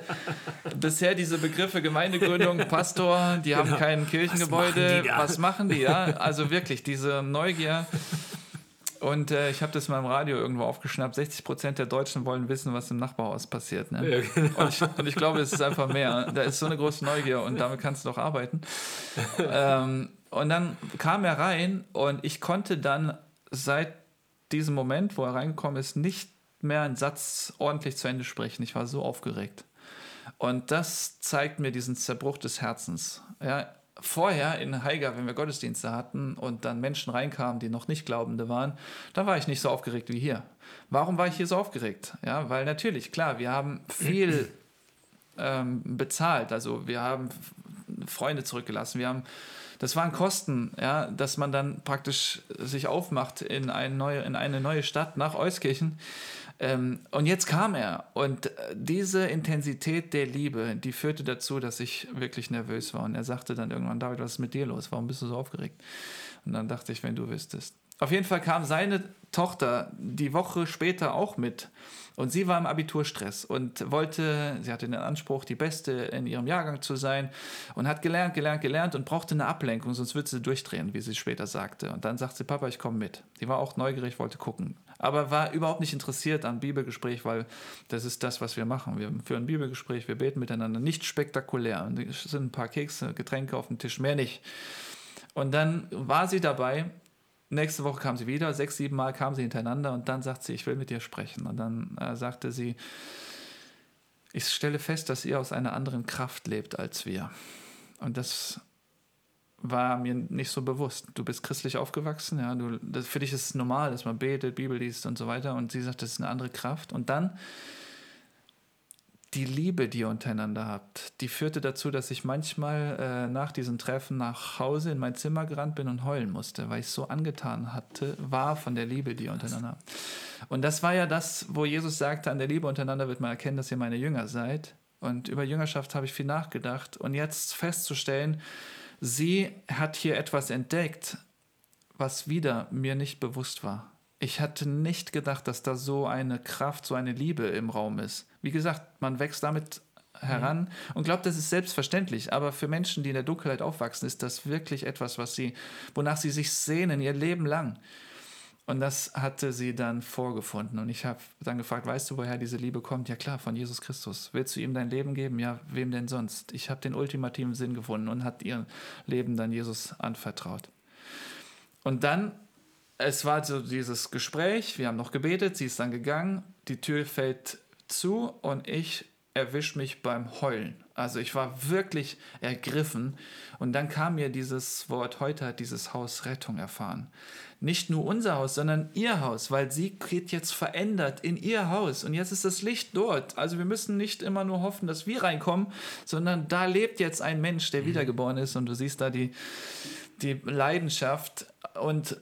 bisher diese Begriffe Gemeindegründung, Pastor, die genau. haben kein Kirchengebäude. Was machen, die? Ja, also wirklich diese Neugier. Und äh, ich habe das mal im Radio irgendwo aufgeschnappt. 60 Prozent der Deutschen wollen wissen, was im Nachbarhaus passiert. Ne? Ja, genau. und, ich, und, ich, glaube, es ist einfach mehr. Da ist so eine große Neugier und damit kannst du doch arbeiten. ähm, und dann kam er rein und ich konnte dann seit diesem Moment, wo er reingekommen ist, nicht mehr einen Satz ordentlich zu Ende sprechen. Ich war so aufgeregt. Und das zeigt mir diesen Zerbruch des Herzens. Ja, vorher in Haiger, wenn wir Gottesdienste hatten und dann Menschen reinkamen, die noch nicht Glaubende waren, da war ich nicht so aufgeregt wie hier. Warum war ich hier so aufgeregt? Ja, weil natürlich, klar, wir haben viel ähm, bezahlt. Also wir haben Freunde zurückgelassen. Wir haben, das waren Kosten, ja, dass man dann praktisch sich aufmacht in eine neue, in eine neue Stadt nach Euskirchen. Ähm, und jetzt kam er. Und äh, diese Intensität der Liebe, die führte dazu, dass ich wirklich nervös war. Und er sagte dann irgendwann, David, was ist mit dir los? Warum bist du so aufgeregt? Und dann dachte ich, wenn du wüsstest. Auf jeden Fall kam seine Tochter die Woche später auch mit. Und sie war im Abiturstress und wollte, sie hatte den Anspruch, die Beste in ihrem Jahrgang zu sein und hat gelernt, gelernt, gelernt und brauchte eine Ablenkung, sonst würde sie durchdrehen, wie sie später sagte. Und dann sagte sie, Papa, ich komme mit. Sie war auch neugierig, wollte gucken. Aber war überhaupt nicht interessiert an Bibelgespräch, weil das ist das, was wir machen. Wir führen Bibelgespräch, wir beten miteinander. Nicht spektakulär. Es sind ein paar Kekse, Getränke auf dem Tisch, mehr nicht. Und dann war sie dabei Nächste Woche kam sie wieder, sechs, sieben Mal kam sie hintereinander und dann sagt sie, ich will mit dir sprechen. Und dann äh, sagte sie, ich stelle fest, dass ihr aus einer anderen Kraft lebt als wir. Und das war mir nicht so bewusst. Du bist christlich aufgewachsen, ja, du, das, für dich ist es normal, dass man betet, Bibel liest und so weiter. Und sie sagt, das ist eine andere Kraft. Und dann die Liebe, die ihr untereinander habt, die führte dazu, dass ich manchmal äh, nach diesen Treffen nach Hause in mein Zimmer gerannt bin und heulen musste, weil ich so angetan hatte, war von der Liebe, die ihr untereinander habt. Und das war ja das, wo Jesus sagte, an der Liebe untereinander wird man erkennen, dass ihr meine Jünger seid. Und über Jüngerschaft habe ich viel nachgedacht. Und jetzt festzustellen, sie hat hier etwas entdeckt, was wieder mir nicht bewusst war. Ich hatte nicht gedacht, dass da so eine Kraft, so eine Liebe im Raum ist. Wie gesagt, man wächst damit heran mhm. und glaubt, das ist selbstverständlich. Aber für Menschen, die in der Dunkelheit aufwachsen, ist das wirklich etwas, was sie, wonach sie sich sehnen, ihr Leben lang. Und das hatte sie dann vorgefunden. Und ich habe dann gefragt, weißt du, woher diese Liebe kommt? Ja klar, von Jesus Christus. Willst du ihm dein Leben geben? Ja, wem denn sonst? Ich habe den ultimativen Sinn gefunden und hat ihr Leben dann Jesus anvertraut. Und dann es war so dieses Gespräch, wir haben noch gebetet, sie ist dann gegangen, die Tür fällt zu und ich erwische mich beim Heulen. Also ich war wirklich ergriffen und dann kam mir dieses Wort, heute hat dieses Haus Rettung erfahren. Nicht nur unser Haus, sondern ihr Haus, weil sie geht jetzt verändert in ihr Haus und jetzt ist das Licht dort. Also wir müssen nicht immer nur hoffen, dass wir reinkommen, sondern da lebt jetzt ein Mensch, der mhm. wiedergeboren ist und du siehst da die, die Leidenschaft und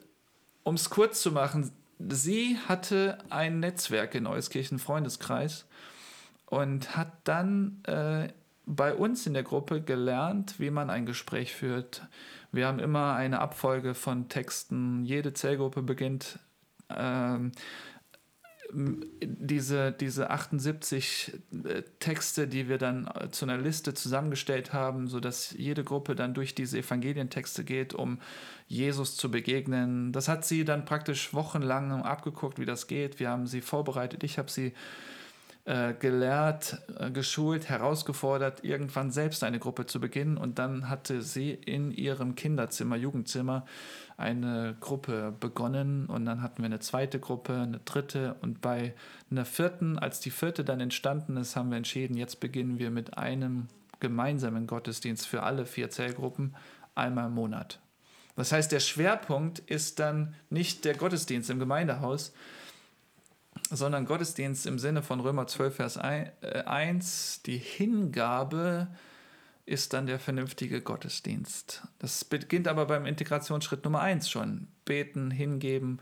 um es kurz zu machen, sie hatte ein Netzwerk in Euskirchen Freundeskreis und hat dann äh, bei uns in der Gruppe gelernt, wie man ein Gespräch führt. Wir haben immer eine Abfolge von Texten. Jede Zellgruppe beginnt ähm, diese, diese 78 äh, Texte, die wir dann äh, zu einer Liste zusammengestellt haben, sodass jede Gruppe dann durch diese Evangelientexte geht, um Jesus zu begegnen. Das hat sie dann praktisch wochenlang abgeguckt, wie das geht. Wir haben sie vorbereitet. Ich habe sie äh, gelehrt, äh, geschult, herausgefordert, irgendwann selbst eine Gruppe zu beginnen. Und dann hatte sie in ihrem Kinderzimmer, Jugendzimmer, eine Gruppe begonnen und dann hatten wir eine zweite Gruppe, eine dritte und bei einer vierten, als die vierte dann entstanden ist, haben wir entschieden, jetzt beginnen wir mit einem gemeinsamen Gottesdienst für alle vier Zellgruppen einmal im Monat. Das heißt, der Schwerpunkt ist dann nicht der Gottesdienst im Gemeindehaus, sondern Gottesdienst im Sinne von Römer 12, Vers 1, die Hingabe ist dann der vernünftige Gottesdienst. Das beginnt aber beim Integrationsschritt Nummer eins schon. Beten, hingeben,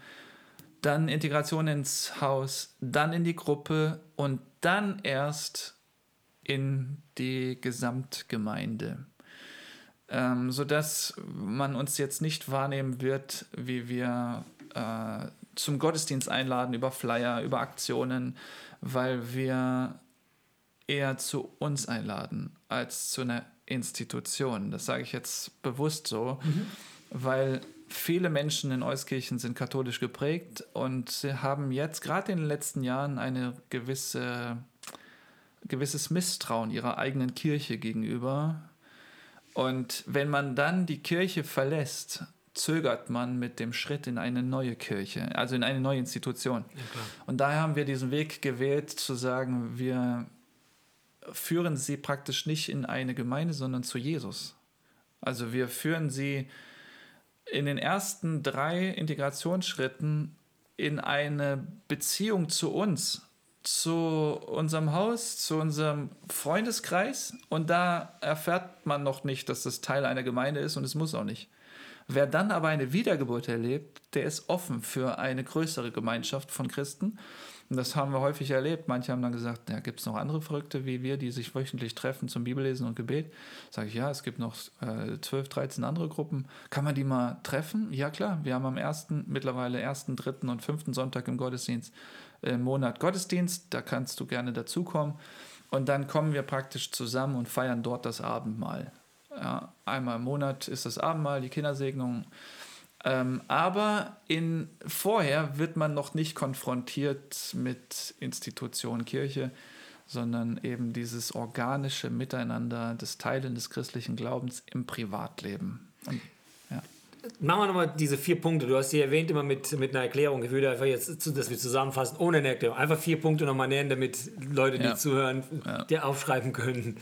dann Integration ins Haus, dann in die Gruppe und dann erst in die Gesamtgemeinde. Ähm, sodass man uns jetzt nicht wahrnehmen wird, wie wir äh, zum Gottesdienst einladen über Flyer, über Aktionen, weil wir eher zu uns einladen als zu einer Institution. Das sage ich jetzt bewusst so, mhm. weil viele Menschen in Euskirchen sind katholisch geprägt und sie haben jetzt gerade in den letzten Jahren eine gewisse gewisses Misstrauen ihrer eigenen Kirche gegenüber. Und wenn man dann die Kirche verlässt, zögert man mit dem Schritt in eine neue Kirche, also in eine neue Institution. Ja, und daher haben wir diesen Weg gewählt, zu sagen, wir führen sie praktisch nicht in eine Gemeinde, sondern zu Jesus. Also wir führen sie in den ersten drei Integrationsschritten in eine Beziehung zu uns, zu unserem Haus, zu unserem Freundeskreis und da erfährt man noch nicht, dass das Teil einer Gemeinde ist und es muss auch nicht. Wer dann aber eine Wiedergeburt erlebt, der ist offen für eine größere Gemeinschaft von Christen. Und das haben wir häufig erlebt. Manche haben dann gesagt, ja, gibt es noch andere Verrückte wie wir, die sich wöchentlich treffen zum Bibellesen und Gebet? Sage ich, ja, es gibt noch äh, 12, 13 andere Gruppen. Kann man die mal treffen? Ja, klar. Wir haben am ersten, mittlerweile ersten, dritten und fünften Sonntag im Gottesdienst im Monat Gottesdienst, da kannst du gerne dazukommen. Und dann kommen wir praktisch zusammen und feiern dort das Abendmahl. Ja, einmal im Monat ist das Abendmahl, die Kindersegnung. Ähm, aber in, vorher wird man noch nicht konfrontiert mit Institution Kirche, sondern eben dieses organische Miteinander, das Teilen des christlichen Glaubens im Privatleben. Und Machen wir nochmal diese vier Punkte. Du hast sie erwähnt immer mit, mit einer Erklärung. Ich würde einfach jetzt, dass wir zusammenfassen, ohne eine Erklärung. Einfach vier Punkte nochmal nennen, damit Leute, die ja. zuhören, ja. dir aufschreiben können.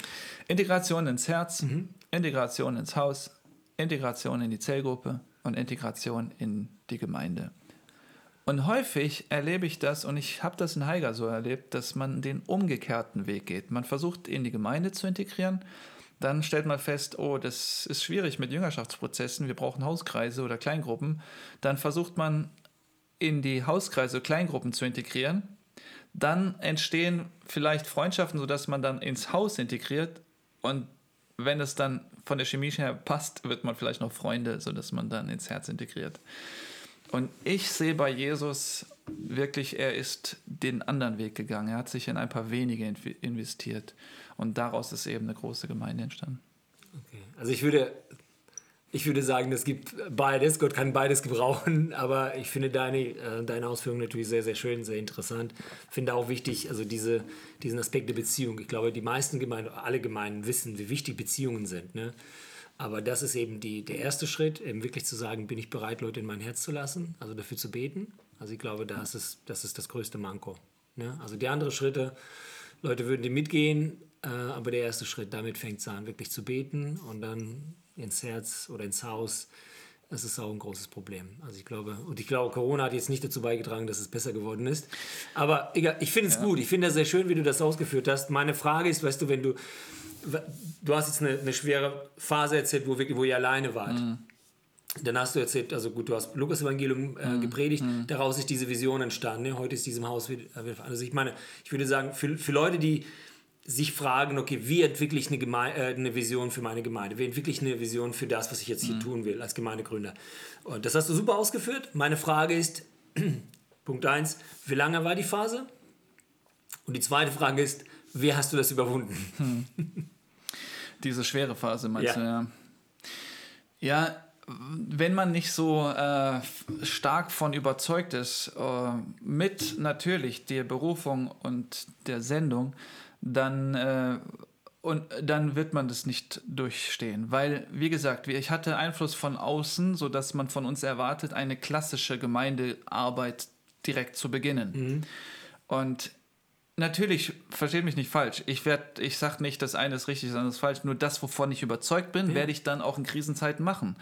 Integration ins Herz, mhm. Integration ins Haus, Integration in die Zellgruppe und Integration in die Gemeinde. Und häufig erlebe ich das, und ich habe das in Haiger so erlebt, dass man den umgekehrten Weg geht. Man versucht, in die Gemeinde zu integrieren, dann stellt man fest, oh, das ist schwierig mit Jüngerschaftsprozessen, wir brauchen Hauskreise oder Kleingruppen. Dann versucht man in die Hauskreise Kleingruppen zu integrieren. Dann entstehen vielleicht Freundschaften, sodass man dann ins Haus integriert. Und wenn es dann von der Chemie her passt, wird man vielleicht noch Freunde, sodass man dann ins Herz integriert. Und ich sehe bei Jesus wirklich, er ist den anderen Weg gegangen. Er hat sich in ein paar wenige investiert. Und daraus ist eben eine große Gemeinde entstanden. Okay. Also ich würde, ich würde sagen, es gibt beides. Gott kann beides gebrauchen, aber ich finde deine, äh, deine Ausführungen natürlich sehr, sehr schön, sehr interessant. Finde auch wichtig, also diese, diesen Aspekt der Beziehung. Ich glaube, die meisten Gemeinden, alle Gemeinden wissen, wie wichtig Beziehungen sind. Ne? Aber das ist eben die, der erste Schritt, eben wirklich zu sagen, bin ich bereit, Leute in mein Herz zu lassen, also dafür zu beten. Also ich glaube, das ist das, ist das größte Manko. Ne? Also die anderen Schritte, Leute würden die mitgehen, äh, aber der erste Schritt, damit fängt es an, wirklich zu beten und dann ins Herz oder ins Haus. Das ist auch ein großes Problem. Also ich glaube, und ich glaube, Corona hat jetzt nicht dazu beigetragen, dass es besser geworden ist. Aber egal, ich finde es ja. gut. Ich finde es sehr schön, wie du das ausgeführt hast. Meine Frage ist, weißt du, wenn du, du hast jetzt eine, eine schwere Phase erzählt, wo, wirklich, wo ihr alleine wart. Mhm. Dann hast du erzählt, also gut, du hast Lukas Evangelium äh, mhm. gepredigt, mhm. daraus ist diese Vision entstanden. Ne? Heute ist diesem Haus wieder, also ich meine, ich würde sagen, für, für Leute, die sich fragen, okay, wie entwickle ich eine, Geme äh, eine Vision für meine Gemeinde? Wie entwickle ich eine Vision für das, was ich jetzt hier mhm. tun will als Gemeindegründer? Und das hast du super ausgeführt. Meine Frage ist, Punkt 1, wie lange war die Phase? Und die zweite Frage ist, wie hast du das überwunden? Hm. Diese schwere Phase meinst ja. du, ja. Ja, wenn man nicht so äh, stark von überzeugt ist, äh, mit natürlich der Berufung und der Sendung, dann, äh, und dann wird man das nicht durchstehen. Weil, wie gesagt, ich hatte Einfluss von außen, sodass man von uns erwartet, eine klassische Gemeindearbeit direkt zu beginnen. Mhm. Und Natürlich, versteht mich nicht falsch. Ich werde, ich sage nicht, das eine ist richtig, das andere ist falsch. Nur das, wovon ich überzeugt bin, ja. werde ich dann auch in Krisenzeiten machen.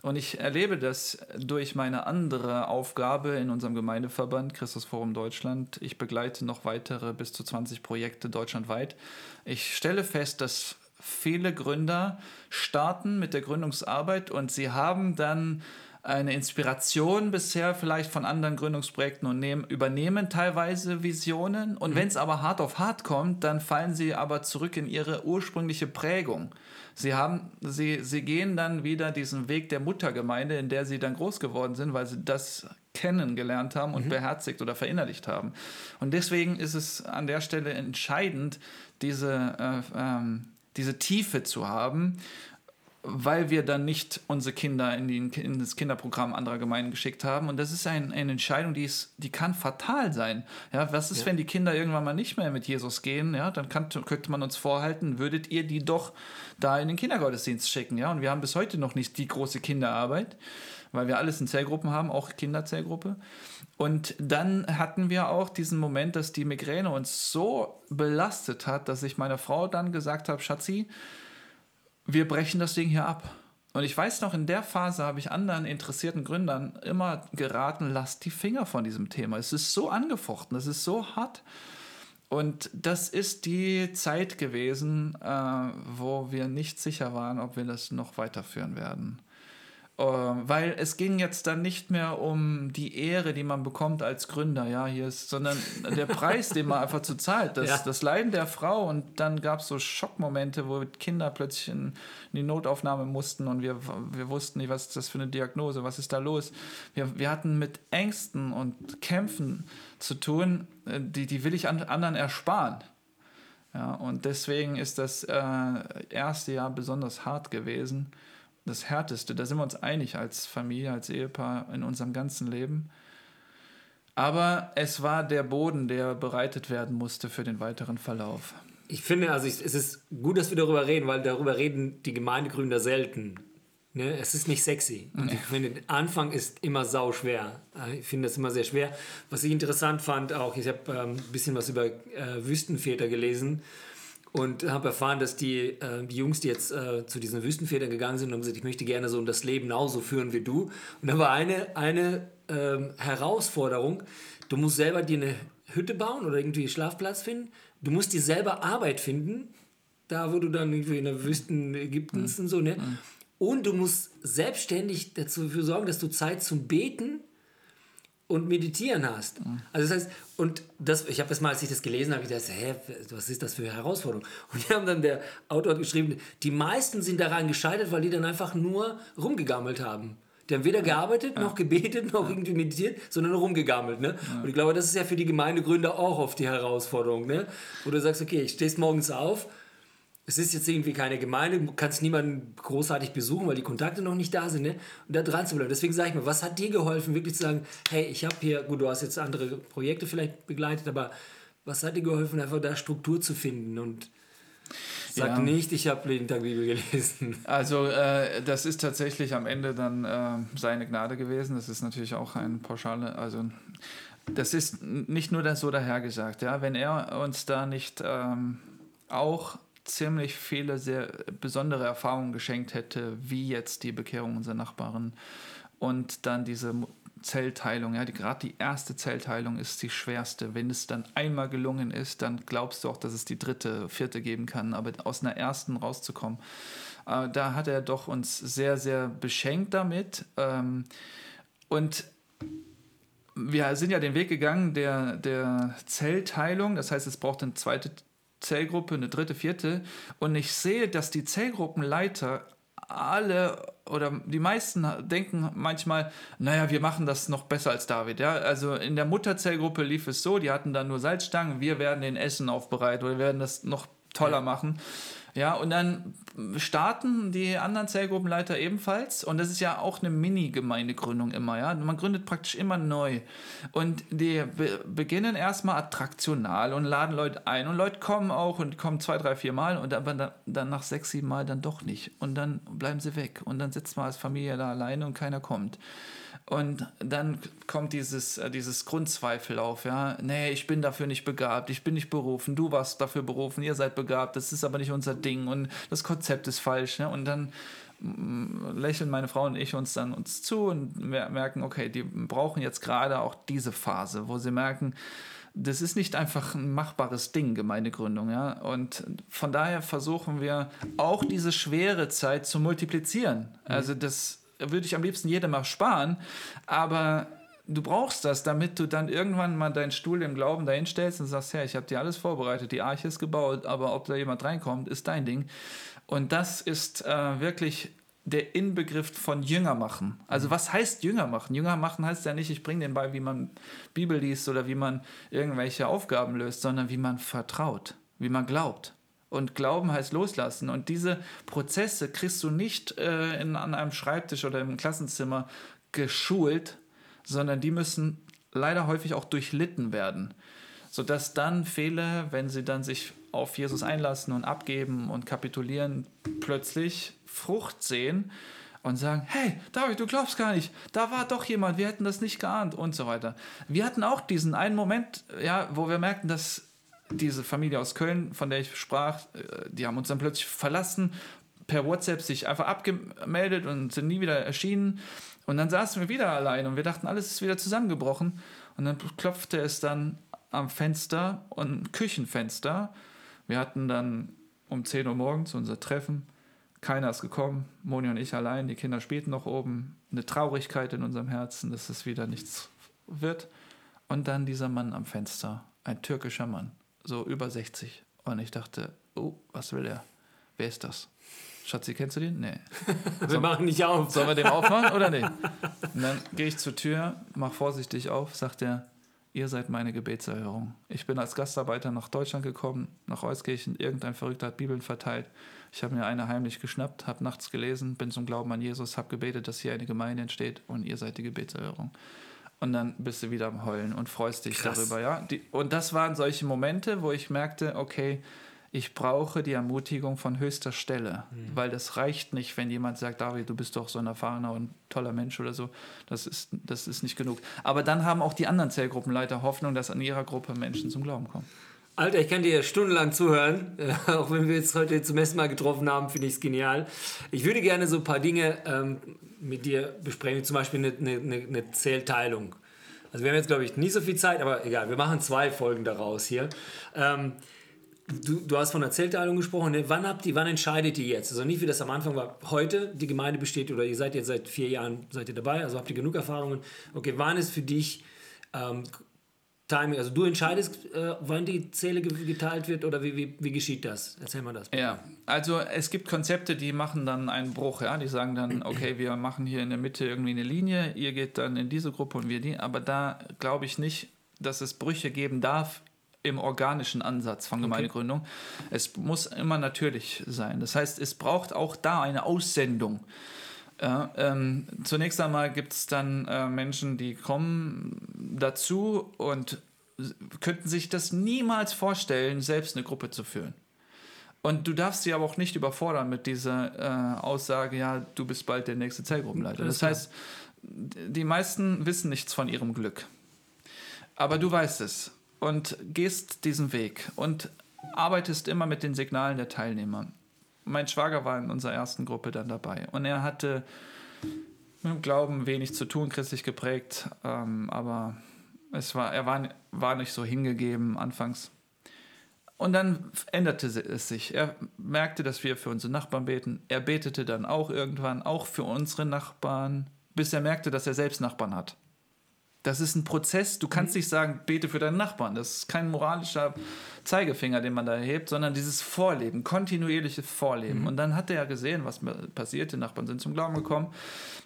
Und ich erlebe das durch meine andere Aufgabe in unserem Gemeindeverband Christusforum Deutschland. Ich begleite noch weitere bis zu 20 Projekte deutschlandweit. Ich stelle fest, dass viele Gründer starten mit der Gründungsarbeit und sie haben dann eine Inspiration bisher vielleicht von anderen Gründungsprojekten und nehmen, übernehmen teilweise Visionen. Und mhm. wenn es aber hart auf hart kommt, dann fallen sie aber zurück in ihre ursprüngliche Prägung. Sie, haben, sie, sie gehen dann wieder diesen Weg der Muttergemeinde, in der sie dann groß geworden sind, weil sie das kennengelernt haben und mhm. beherzigt oder verinnerlicht haben. Und deswegen ist es an der Stelle entscheidend, diese, äh, ähm, diese Tiefe zu haben weil wir dann nicht unsere Kinder in, die, in, das Kinderprogramm anderer Gemeinden geschickt haben. Und das ist ein, eine Entscheidung, die, ist, die kann fatal sein. Ja, was ist, ja. wenn die Kinder irgendwann mal nicht mehr mit Jesus gehen? Ja, dann kann, könnte man uns vorhalten, würdet ihr die doch da in den Kindergottesdienst schicken? Ja, und wir haben bis heute noch nicht die große Kinderarbeit, weil wir alles in Zellgruppen haben, auch Kinderzellgruppe. Und dann hatten wir auch diesen Moment, dass die Migräne uns so belastet hat, dass ich meiner Frau dann gesagt habe, Schatzi, wir brechen das Ding hier ab. Und ich weiß noch, in der Phase habe ich anderen interessierten Gründern immer geraten, lasst die Finger von diesem Thema. Es ist so angefochten, es ist so hart. Und das ist die Zeit gewesen, äh, wo wir nicht sicher waren, ob wir das noch weiterführen werden. Äh, weil es ging jetzt dann nicht mehr um die Ehre, die man bekommt als Gründer, ja, hier ist, sondern der Preis, den man einfach zu zahlt, das, ja. das Leiden der Frau und dann gab es so Schockmomente, wo Kinder plötzlich in, die Notaufnahme mussten und wir, wir wussten nicht, was ist das für eine Diagnose, was ist da los. Wir, wir hatten mit Ängsten und Kämpfen zu tun, äh, die, die will ich an, anderen ersparen. Ja, und deswegen ist das äh, erste Jahr besonders hart gewesen das Härteste. Da sind wir uns einig als Familie, als Ehepaar in unserem ganzen Leben. Aber es war der Boden, der bereitet werden musste für den weiteren Verlauf. Ich finde, also ich, es ist gut, dass wir darüber reden, weil darüber reden die Gemeindegründer selten. Ne? Es ist nicht sexy. Und ich finde, Anfang ist immer sau schwer. Ich finde das immer sehr schwer. Was ich interessant fand, auch, ich habe ähm, ein bisschen was über äh, Wüstenväter gelesen und habe erfahren, dass die, äh, die Jungs, die jetzt äh, zu diesen Wüstenvätern gegangen sind, haben gesagt, ich möchte gerne so das Leben genauso führen wie du. Und da war eine, eine ähm, Herausforderung, du musst selber dir eine Hütte bauen oder irgendwie einen Schlafplatz finden. Du musst dir selber Arbeit finden, da wo du dann irgendwie in der Wüsten Ägyptens mhm. und so, ne? Mhm. Und du musst selbstständig dafür sorgen, dass du Zeit zum Beten und Meditieren hast. Also das heißt, und das, ich habe das mal, als ich das gelesen habe, ich dachte, hä, was ist das für eine Herausforderung? Und die haben dann, der Autor hat geschrieben, die meisten sind daran gescheitert, weil die dann einfach nur rumgegammelt haben. Die haben weder gearbeitet, ja. noch gebetet, noch ja. irgendwie meditiert, sondern nur rumgegammelt. Ne? Ja. Und ich glaube, das ist ja für die Gemeindegründer auch oft die Herausforderung. Ne? Wo du sagst, okay, ich stehst morgens auf, es ist jetzt irgendwie keine Gemeinde, du kannst niemanden großartig besuchen, weil die Kontakte noch nicht da sind, ne? Und da dran zu bleiben. Deswegen sage ich mir, was hat dir geholfen, wirklich zu sagen, hey, ich habe hier, gut, du hast jetzt andere Projekte vielleicht begleitet, aber was hat dir geholfen, einfach da Struktur zu finden und Sag ja. nicht, ich habe jeden Tag Bibel gelesen. Also äh, das ist tatsächlich am Ende dann äh, seine Gnade gewesen. Das ist natürlich auch ein pauschale, also das ist nicht nur so dahergesagt. Ja? Wenn er uns da nicht ähm, auch ziemlich viele sehr besondere Erfahrungen geschenkt hätte, wie jetzt die Bekehrung unserer Nachbarn und dann diese Zellteilung, ja, gerade die erste Zellteilung ist die schwerste. Wenn es dann einmal gelungen ist, dann glaubst du auch, dass es die dritte, vierte geben kann. Aber aus einer ersten rauszukommen, äh, da hat er doch uns sehr, sehr beschenkt damit. Ähm, und wir sind ja den Weg gegangen der, der Zellteilung. Das heißt, es braucht eine zweite Zellgruppe, eine dritte, vierte. Und ich sehe, dass die Zellgruppenleiter alle oder die meisten denken manchmal, naja, wir machen das noch besser als David. Ja? Also in der Mutterzellgruppe lief es so, die hatten dann nur Salzstangen, wir werden den Essen aufbereitet oder wir werden das noch toller machen. Ja, und dann starten die anderen Zellgruppenleiter ebenfalls. Und das ist ja auch eine Mini-Gemeindegründung immer, ja. Man gründet praktisch immer neu. Und die be beginnen erstmal attraktional und laden Leute ein. Und Leute kommen auch und kommen zwei, drei, vier Mal und dann, dann nach sechs, sieben Mal dann doch nicht. Und dann bleiben sie weg. Und dann sitzt man als Familie da alleine und keiner kommt. Und dann kommt dieses, äh, dieses Grundzweifel auf, ja. Nee, ich bin dafür nicht begabt, ich bin nicht berufen, du warst dafür berufen, ihr seid begabt, das ist aber nicht unser Ding und das Konzept ist falsch, ne? Und dann mm, lächeln meine Frau und ich uns dann uns zu und merken, okay, die brauchen jetzt gerade auch diese Phase, wo sie merken, das ist nicht einfach ein machbares Ding, Gemeindegründung, ja. Und von daher versuchen wir auch diese schwere Zeit zu multiplizieren. Also das würde ich am liebsten jedem mal sparen, aber du brauchst das, damit du dann irgendwann mal deinen Stuhl im Glauben dahin stellst und sagst, ja, ich habe dir alles vorbereitet, die Arche ist gebaut, aber ob da jemand reinkommt, ist dein Ding. Und das ist äh, wirklich der Inbegriff von Jünger machen. Also was heißt Jünger machen? Jünger machen heißt ja nicht, ich bringe den bei, wie man Bibel liest oder wie man irgendwelche Aufgaben löst, sondern wie man vertraut, wie man glaubt. Und Glauben heißt loslassen. Und diese Prozesse kriegst du nicht äh, in, an einem Schreibtisch oder im Klassenzimmer geschult, sondern die müssen leider häufig auch durchlitten werden. Sodass dann Fehler, wenn sie dann sich auf Jesus einlassen und abgeben und kapitulieren, plötzlich Frucht sehen und sagen, hey, David, du glaubst gar nicht, da war doch jemand, wir hätten das nicht geahnt und so weiter. Wir hatten auch diesen einen Moment, ja, wo wir merkten, dass diese Familie aus Köln, von der ich sprach, äh, die haben uns dann plötzlich verlassen, per WhatsApp sich einfach abgemeldet und sind nie wieder erschienen. Und dann saßen wir wieder allein und wir dachten, alles ist wieder zusammengebrochen. Und dann klopfte es dann am Fenster und Küchenfenster. Wir hatten dann um 10 Uhr morgens unser Treffen. Keiner ist gekommen, Moni und ich allein, die Kinder spielten noch oben. Eine Traurigkeit in unserem Herzen, dass es wieder nichts wird. Und dann dieser Mann am Fenster, ein türkischer Mann, so über 60. Und ich dachte, oh, was will er? Wer ist das? Schatzi, kennst du den? Nee. wir Soll, machen nicht auf. Sollen wir dem aufmachen oder nicht? Und dann gehe ich zur Tür, mach vorsichtig auf, sagt er, ihr seid meine Gebetserhörung. Ich bin als Gastarbeiter nach Deutschland gekommen, nach Euskirchen. Irgendein Verrückter hat Bibeln verteilt. Ich habe mir eine heimlich geschnappt, habe nachts gelesen, bin zum Glauben an Jesus, habe gebetet, dass hier eine Gemeinde entsteht und ihr seid die Gebetserhörung. Und dann bist du wieder am Heulen und freust dich Krass. darüber. Ja? Die, und das waren solche Momente, wo ich merkte, okay, ich brauche die Ermutigung von höchster Stelle, mhm. weil das reicht nicht, wenn jemand sagt, David, du bist doch so ein erfahrener und toller Mensch oder so. Das ist, das ist nicht genug. Aber dann haben auch die anderen Zellgruppenleiter Hoffnung, dass an ihrer Gruppe Menschen zum Glauben kommen. Alter, ich kann dir stundenlang zuhören, auch wenn wir uns heute zum ersten Mal getroffen haben, finde ich es genial. Ich würde gerne so ein paar Dinge ähm, mit dir besprechen, zum Beispiel eine, eine, eine Zählteilung. Also wir haben jetzt, glaube ich, nicht so viel Zeit, aber egal, wir machen zwei Folgen daraus hier. Ähm, Du, du, hast von der Zellteilung gesprochen. Ne? Wann, habt ihr, wann entscheidet ihr jetzt? Also nicht wie das am Anfang war. Heute die Gemeinde besteht oder ihr seid jetzt seit vier Jahren seid ihr dabei, also habt ihr genug Erfahrungen. Okay, wann ist für dich ähm, Timing? Also du entscheidest, äh, wann die Zelle geteilt wird oder wie, wie, wie geschieht das? Erzähl mal das. Bitte. Ja, also es gibt Konzepte, die machen dann einen Bruch. Ja, die sagen dann, okay, wir machen hier in der Mitte irgendwie eine Linie. Ihr geht dann in diese Gruppe und wir die. Aber da glaube ich nicht, dass es Brüche geben darf im organischen Ansatz von Gemeindegründung. Okay. Es muss immer natürlich sein. Das heißt, es braucht auch da eine Aussendung. Ja, ähm, zunächst einmal gibt es dann äh, Menschen, die kommen dazu und könnten sich das niemals vorstellen, selbst eine Gruppe zu führen. Und du darfst sie aber auch nicht überfordern mit dieser äh, Aussage, ja, du bist bald der nächste Zellgruppenleiter. Das heißt, die meisten wissen nichts von ihrem Glück. Aber du weißt es und gehst diesen Weg und arbeitest immer mit den Signalen der Teilnehmer. Mein Schwager war in unserer ersten Gruppe dann dabei und er hatte mit dem Glauben wenig zu tun, christlich geprägt, ähm, aber es war, er war, war nicht so hingegeben anfangs. Und dann änderte es sich. Er merkte, dass wir für unsere Nachbarn beten. Er betete dann auch irgendwann, auch für unsere Nachbarn, bis er merkte, dass er selbst Nachbarn hat. Das ist ein Prozess. Du kannst mhm. nicht sagen, bete für deinen Nachbarn. Das ist kein moralischer Zeigefinger, den man da erhebt, sondern dieses Vorleben, kontinuierliches Vorleben. Mhm. Und dann hat er ja gesehen, was passiert. Die Nachbarn sind zum Glauben gekommen.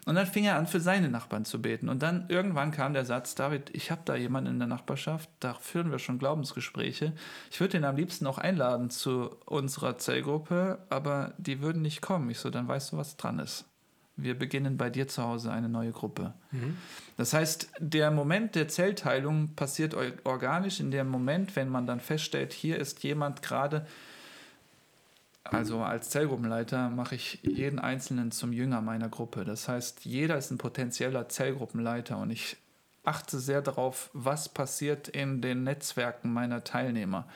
Und dann fing er an, für seine Nachbarn zu beten. Und dann irgendwann kam der Satz, David, ich habe da jemanden in der Nachbarschaft, da führen wir schon Glaubensgespräche. Ich würde ihn am liebsten auch einladen zu unserer Zellgruppe, aber die würden nicht kommen. Ich so, dann weißt du, was dran ist wir beginnen bei dir zu Hause eine neue Gruppe. Mhm. Das heißt, der Moment der Zellteilung passiert organisch in dem Moment, wenn man dann feststellt, hier ist jemand gerade, also als Zellgruppenleiter mache ich jeden Einzelnen zum Jünger meiner Gruppe. Das heißt, jeder ist ein potenzieller Zellgruppenleiter und ich achte sehr darauf, was passiert in den Netzwerken meiner Teilnehmer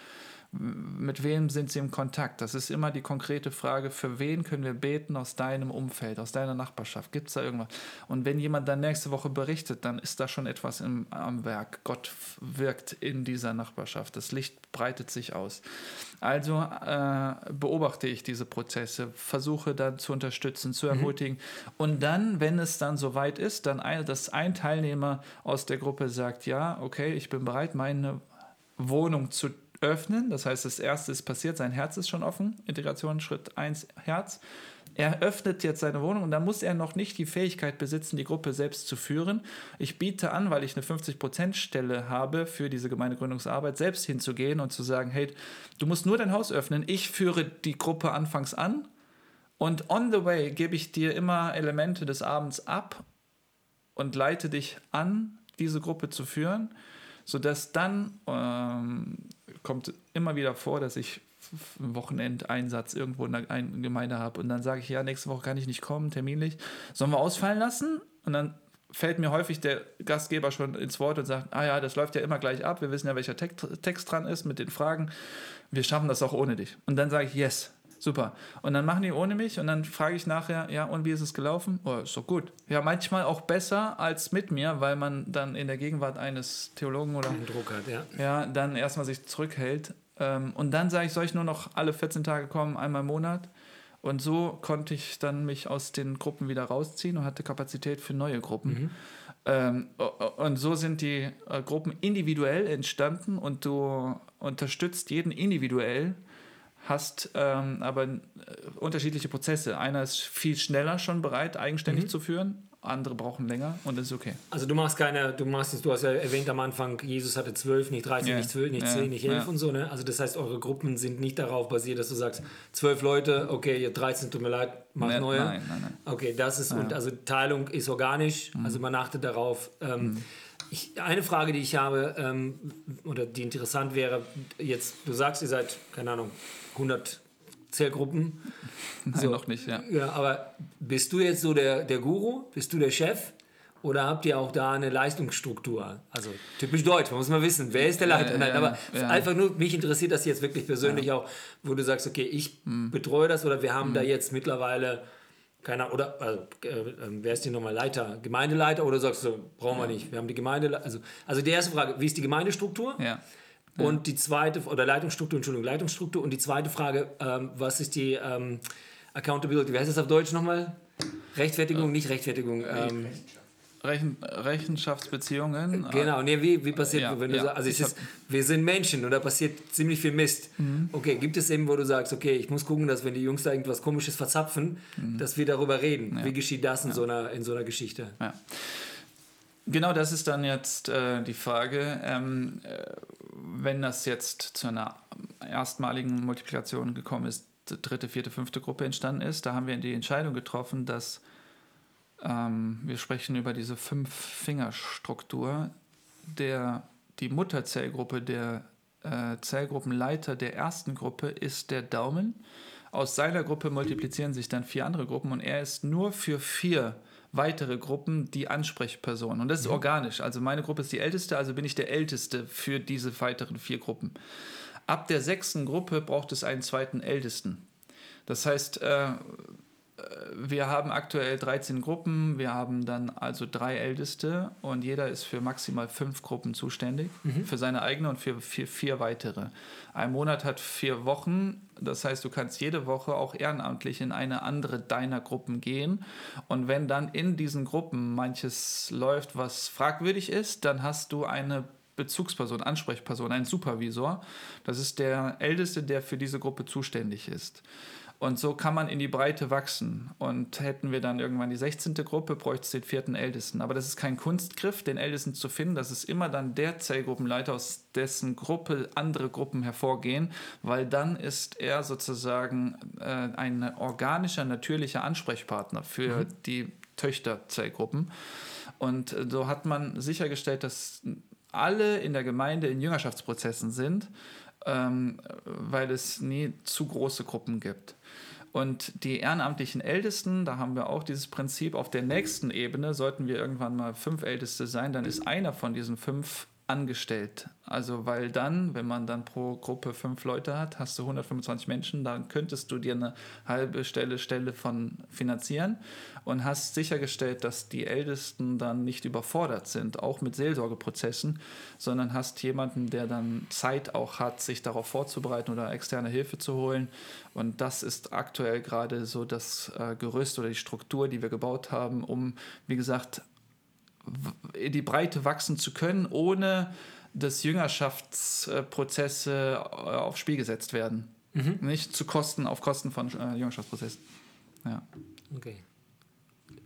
mit wem sind sie im Kontakt? Das ist immer die konkrete Frage, für wen können wir beten aus deinem Umfeld, aus deiner Nachbarschaft? Gibt es da irgendwas? Und wenn jemand dann nächste Woche berichtet, dann ist da schon etwas im, am Werk. Gott wirkt in dieser Nachbarschaft. Das Licht breitet sich aus. Also äh, beobachte ich diese Prozesse, versuche dann zu unterstützen, zu mhm. ermutigen. Mhm. Und dann, wenn es dann soweit ist, dann ein, dass ein Teilnehmer aus der Gruppe sagt, ja, okay, ich bin bereit, meine Wohnung zu öffnen. Das heißt, das erste ist passiert, sein Herz ist schon offen. Integration Schritt 1, Herz. Er öffnet jetzt seine Wohnung und da muss er noch nicht die Fähigkeit besitzen, die Gruppe selbst zu führen. Ich biete an, weil ich eine 50%-Stelle habe für diese Gemeindegründungsarbeit, selbst hinzugehen und zu sagen, hey, du musst nur dein Haus öffnen, ich führe die Gruppe anfangs an und on the way gebe ich dir immer Elemente des Abends ab und leite dich an, diese Gruppe zu führen, sodass dann ähm, kommt immer wieder vor, dass ich einen Wochenendeinsatz irgendwo in einer Gemeinde habe und dann sage ich, ja, nächste Woche kann ich nicht kommen, terminlich. Sollen wir ausfallen lassen? Und dann fällt mir häufig der Gastgeber schon ins Wort und sagt, ah ja, das läuft ja immer gleich ab, wir wissen ja, welcher Text dran ist mit den Fragen, wir schaffen das auch ohne dich. Und dann sage ich, yes, Super. Und dann machen die ohne mich und dann frage ich nachher, ja, und wie ist es gelaufen? Oh, ist doch gut. Ja, manchmal auch besser als mit mir, weil man dann in der Gegenwart eines Theologen oder Den Druck hat, ja. ja, dann erstmal sich zurückhält. Ähm, und dann sage ich, soll ich nur noch alle 14 Tage kommen, einmal im Monat? Und so konnte ich dann mich aus den Gruppen wieder rausziehen und hatte Kapazität für neue Gruppen. Ähm, o- o- und so sind die äh, Gruppen individuell entstanden und du unterstützt jeden individuell, hast ähm, aber äh, unterschiedliche Prozesse. Einer ist viel schneller schon bereit, eigenständig zu führen, andere brauchen länger und das ist okay. Also du machst keine, du machst jetzt, du hast ja erwähnt am Anfang, Jesus hatte zwölf, nicht 13, Ja. nicht zwölf, nicht Ja. zehn, nicht elf Ja. und so, ne? Also das heißt, eure Gruppen sind nicht darauf basiert, dass du sagst, zwölf Leute, okay, ihr 13, tut mir leid, mach Ne- neue. nein, nein, nein. Okay, das ist, und also Teilung ist organisch, also man achtet darauf. Ähm, ich, eine Frage, die ich habe, ähm, oder die interessant wäre, jetzt, du sagst, ihr seid, keine Ahnung, 100 Zellgruppen. Nein, noch nicht, ja. Ja, aber bist du jetzt so der, der Guru? Bist du der Chef? Oder habt ihr auch da eine Leistungsstruktur? Also typisch deutsch, man muss mal wissen, wer ist der Leiter? Ja, Nein, ja, aber ja. einfach nur, mich interessiert das jetzt wirklich persönlich auch, wo du sagst, okay, ich Hm. betreue das oder wir haben da jetzt mittlerweile, keiner, oder, also, äh, äh, wer ist denn nochmal Leiter? Gemeindeleiter oder sagst du, brauchen wir nicht, wir haben die Gemeinde, also, also die erste Frage, wie ist die Gemeindestruktur? ja. Und die zweite, oder Leitungsstruktur, Entschuldigung, Leitungsstruktur. Und die zweite Frage, ähm, was ist die ähm, Accountability? Wie heißt das auf Deutsch nochmal? Rechtfertigung, nicht Rechtfertigung. Ähm, Rechen, Rechenschaftsbeziehungen. genau, nee, wie, wie passiert, Ja, wenn du ja. sagst, also Ich ist, wir sind Menschen und da passiert ziemlich viel Mist. Mhm. Okay, gibt es eben, wo du sagst, okay, ich muss gucken, dass wenn die Jungs da irgendwas Komisches verzapfen, Mhm. dass wir darüber reden. Wie geschieht das in, so, einer, in so einer Geschichte? Ja. Genau das ist dann jetzt äh, die Frage. Ähm, äh, wenn das jetzt zu einer erstmaligen Multiplikation gekommen ist, dritte, vierte, fünfte Gruppe entstanden ist, da haben wir die Entscheidung getroffen, dass ähm, wir sprechen über diese Fünf-Finger-Struktur, der die Mutterzellgruppe, der äh, Zellgruppenleiter der ersten Gruppe ist der Daumen. Aus seiner Gruppe multiplizieren sich dann vier andere Gruppen und er ist nur für vier weitere Gruppen die Ansprechperson. Und das ist organisch. Also meine Gruppe ist die älteste, also bin ich der älteste für diese weiteren vier Gruppen. Ab der sechsten Gruppe braucht es einen zweiten Ältesten. Das heißt, äh, wir haben aktuell 13 Gruppen, wir haben dann also drei Älteste und jeder ist für maximal fünf Gruppen zuständig, für seine eigene und für vier, vier weitere. Ein Monat hat vier Wochen, das heißt, du kannst jede Woche auch ehrenamtlich in eine andere deiner Gruppen gehen und wenn dann in diesen Gruppen manches läuft, was fragwürdig ist, dann hast du eine Bezugsperson, Ansprechperson, einen Supervisor. Das ist der Älteste, der für diese Gruppe zuständig ist. Und so kann man in die Breite wachsen. Und hätten wir dann irgendwann die 16. Gruppe, bräuchte es den vierten Ältesten. Aber das ist kein Kunstgriff, den Ältesten zu finden. Das ist immer dann der Zellgruppenleiter, aus dessen Gruppe andere Gruppen hervorgehen, weil dann ist er sozusagen äh, ein organischer, natürlicher Ansprechpartner für die Töchterzellgruppen. Und äh, so hat man sichergestellt, dass alle in der Gemeinde in Jüngerschaftsprozessen sind, ähm, weil es nie zu große Gruppen gibt. Und die ehrenamtlichen Ältesten, da haben wir auch dieses Prinzip, auf der nächsten Ebene sollten wir irgendwann mal fünf Älteste sein, dann ist einer von diesen fünf angestellt. Also weil dann, wenn man dann pro Gruppe fünf Leute hat, hast du 125 Menschen, dann könntest du dir eine halbe Stelle Stelle von finanzieren und hast sichergestellt, dass die Ältesten dann nicht überfordert sind, auch mit Seelsorgeprozessen, sondern hast jemanden, der dann Zeit auch hat, sich darauf vorzubereiten oder externe Hilfe zu holen. Und das ist aktuell gerade so das äh, Gerüst oder die Struktur, die wir gebaut haben, um, wie gesagt, in die Breite wachsen zu können, ohne dass Jüngerschaftsprozesse äh, aufs Spiel gesetzt werden. Nicht zu Kosten, auf Kosten von äh, Jüngerschaftsprozessen. Ja. Okay.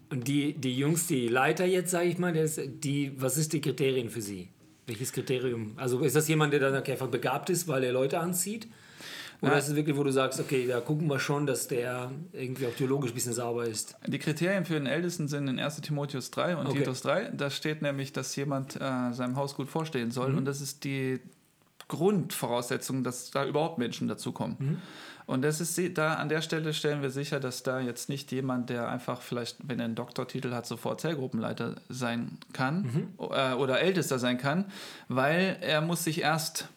Und die, die Jungs, die Leiter jetzt, sage ich mal, das, die, was ist die Kriterien für sie? Welches Kriterium? Also ist das jemand, der dann einfach begabt ist, weil er Leute anzieht? Oder Ja. ist es wirklich, wo du sagst, okay, da gucken wir schon, dass der irgendwie auch theologisch ein bisschen sauber ist? Die Kriterien für den Ältesten sind in 1 Timotheus 3 und Okay. Titus 3. Da steht nämlich, dass jemand äh, seinem Haus gut vorstehen soll. Und das ist die Grundvoraussetzung, dass da überhaupt Menschen dazukommen. Und das ist da an der Stelle stellen wir sicher, dass da jetzt nicht jemand, der einfach vielleicht, wenn er einen Doktortitel hat, sofort Zellgruppenleiter sein kann äh, oder Ältester sein kann, weil er muss sich erst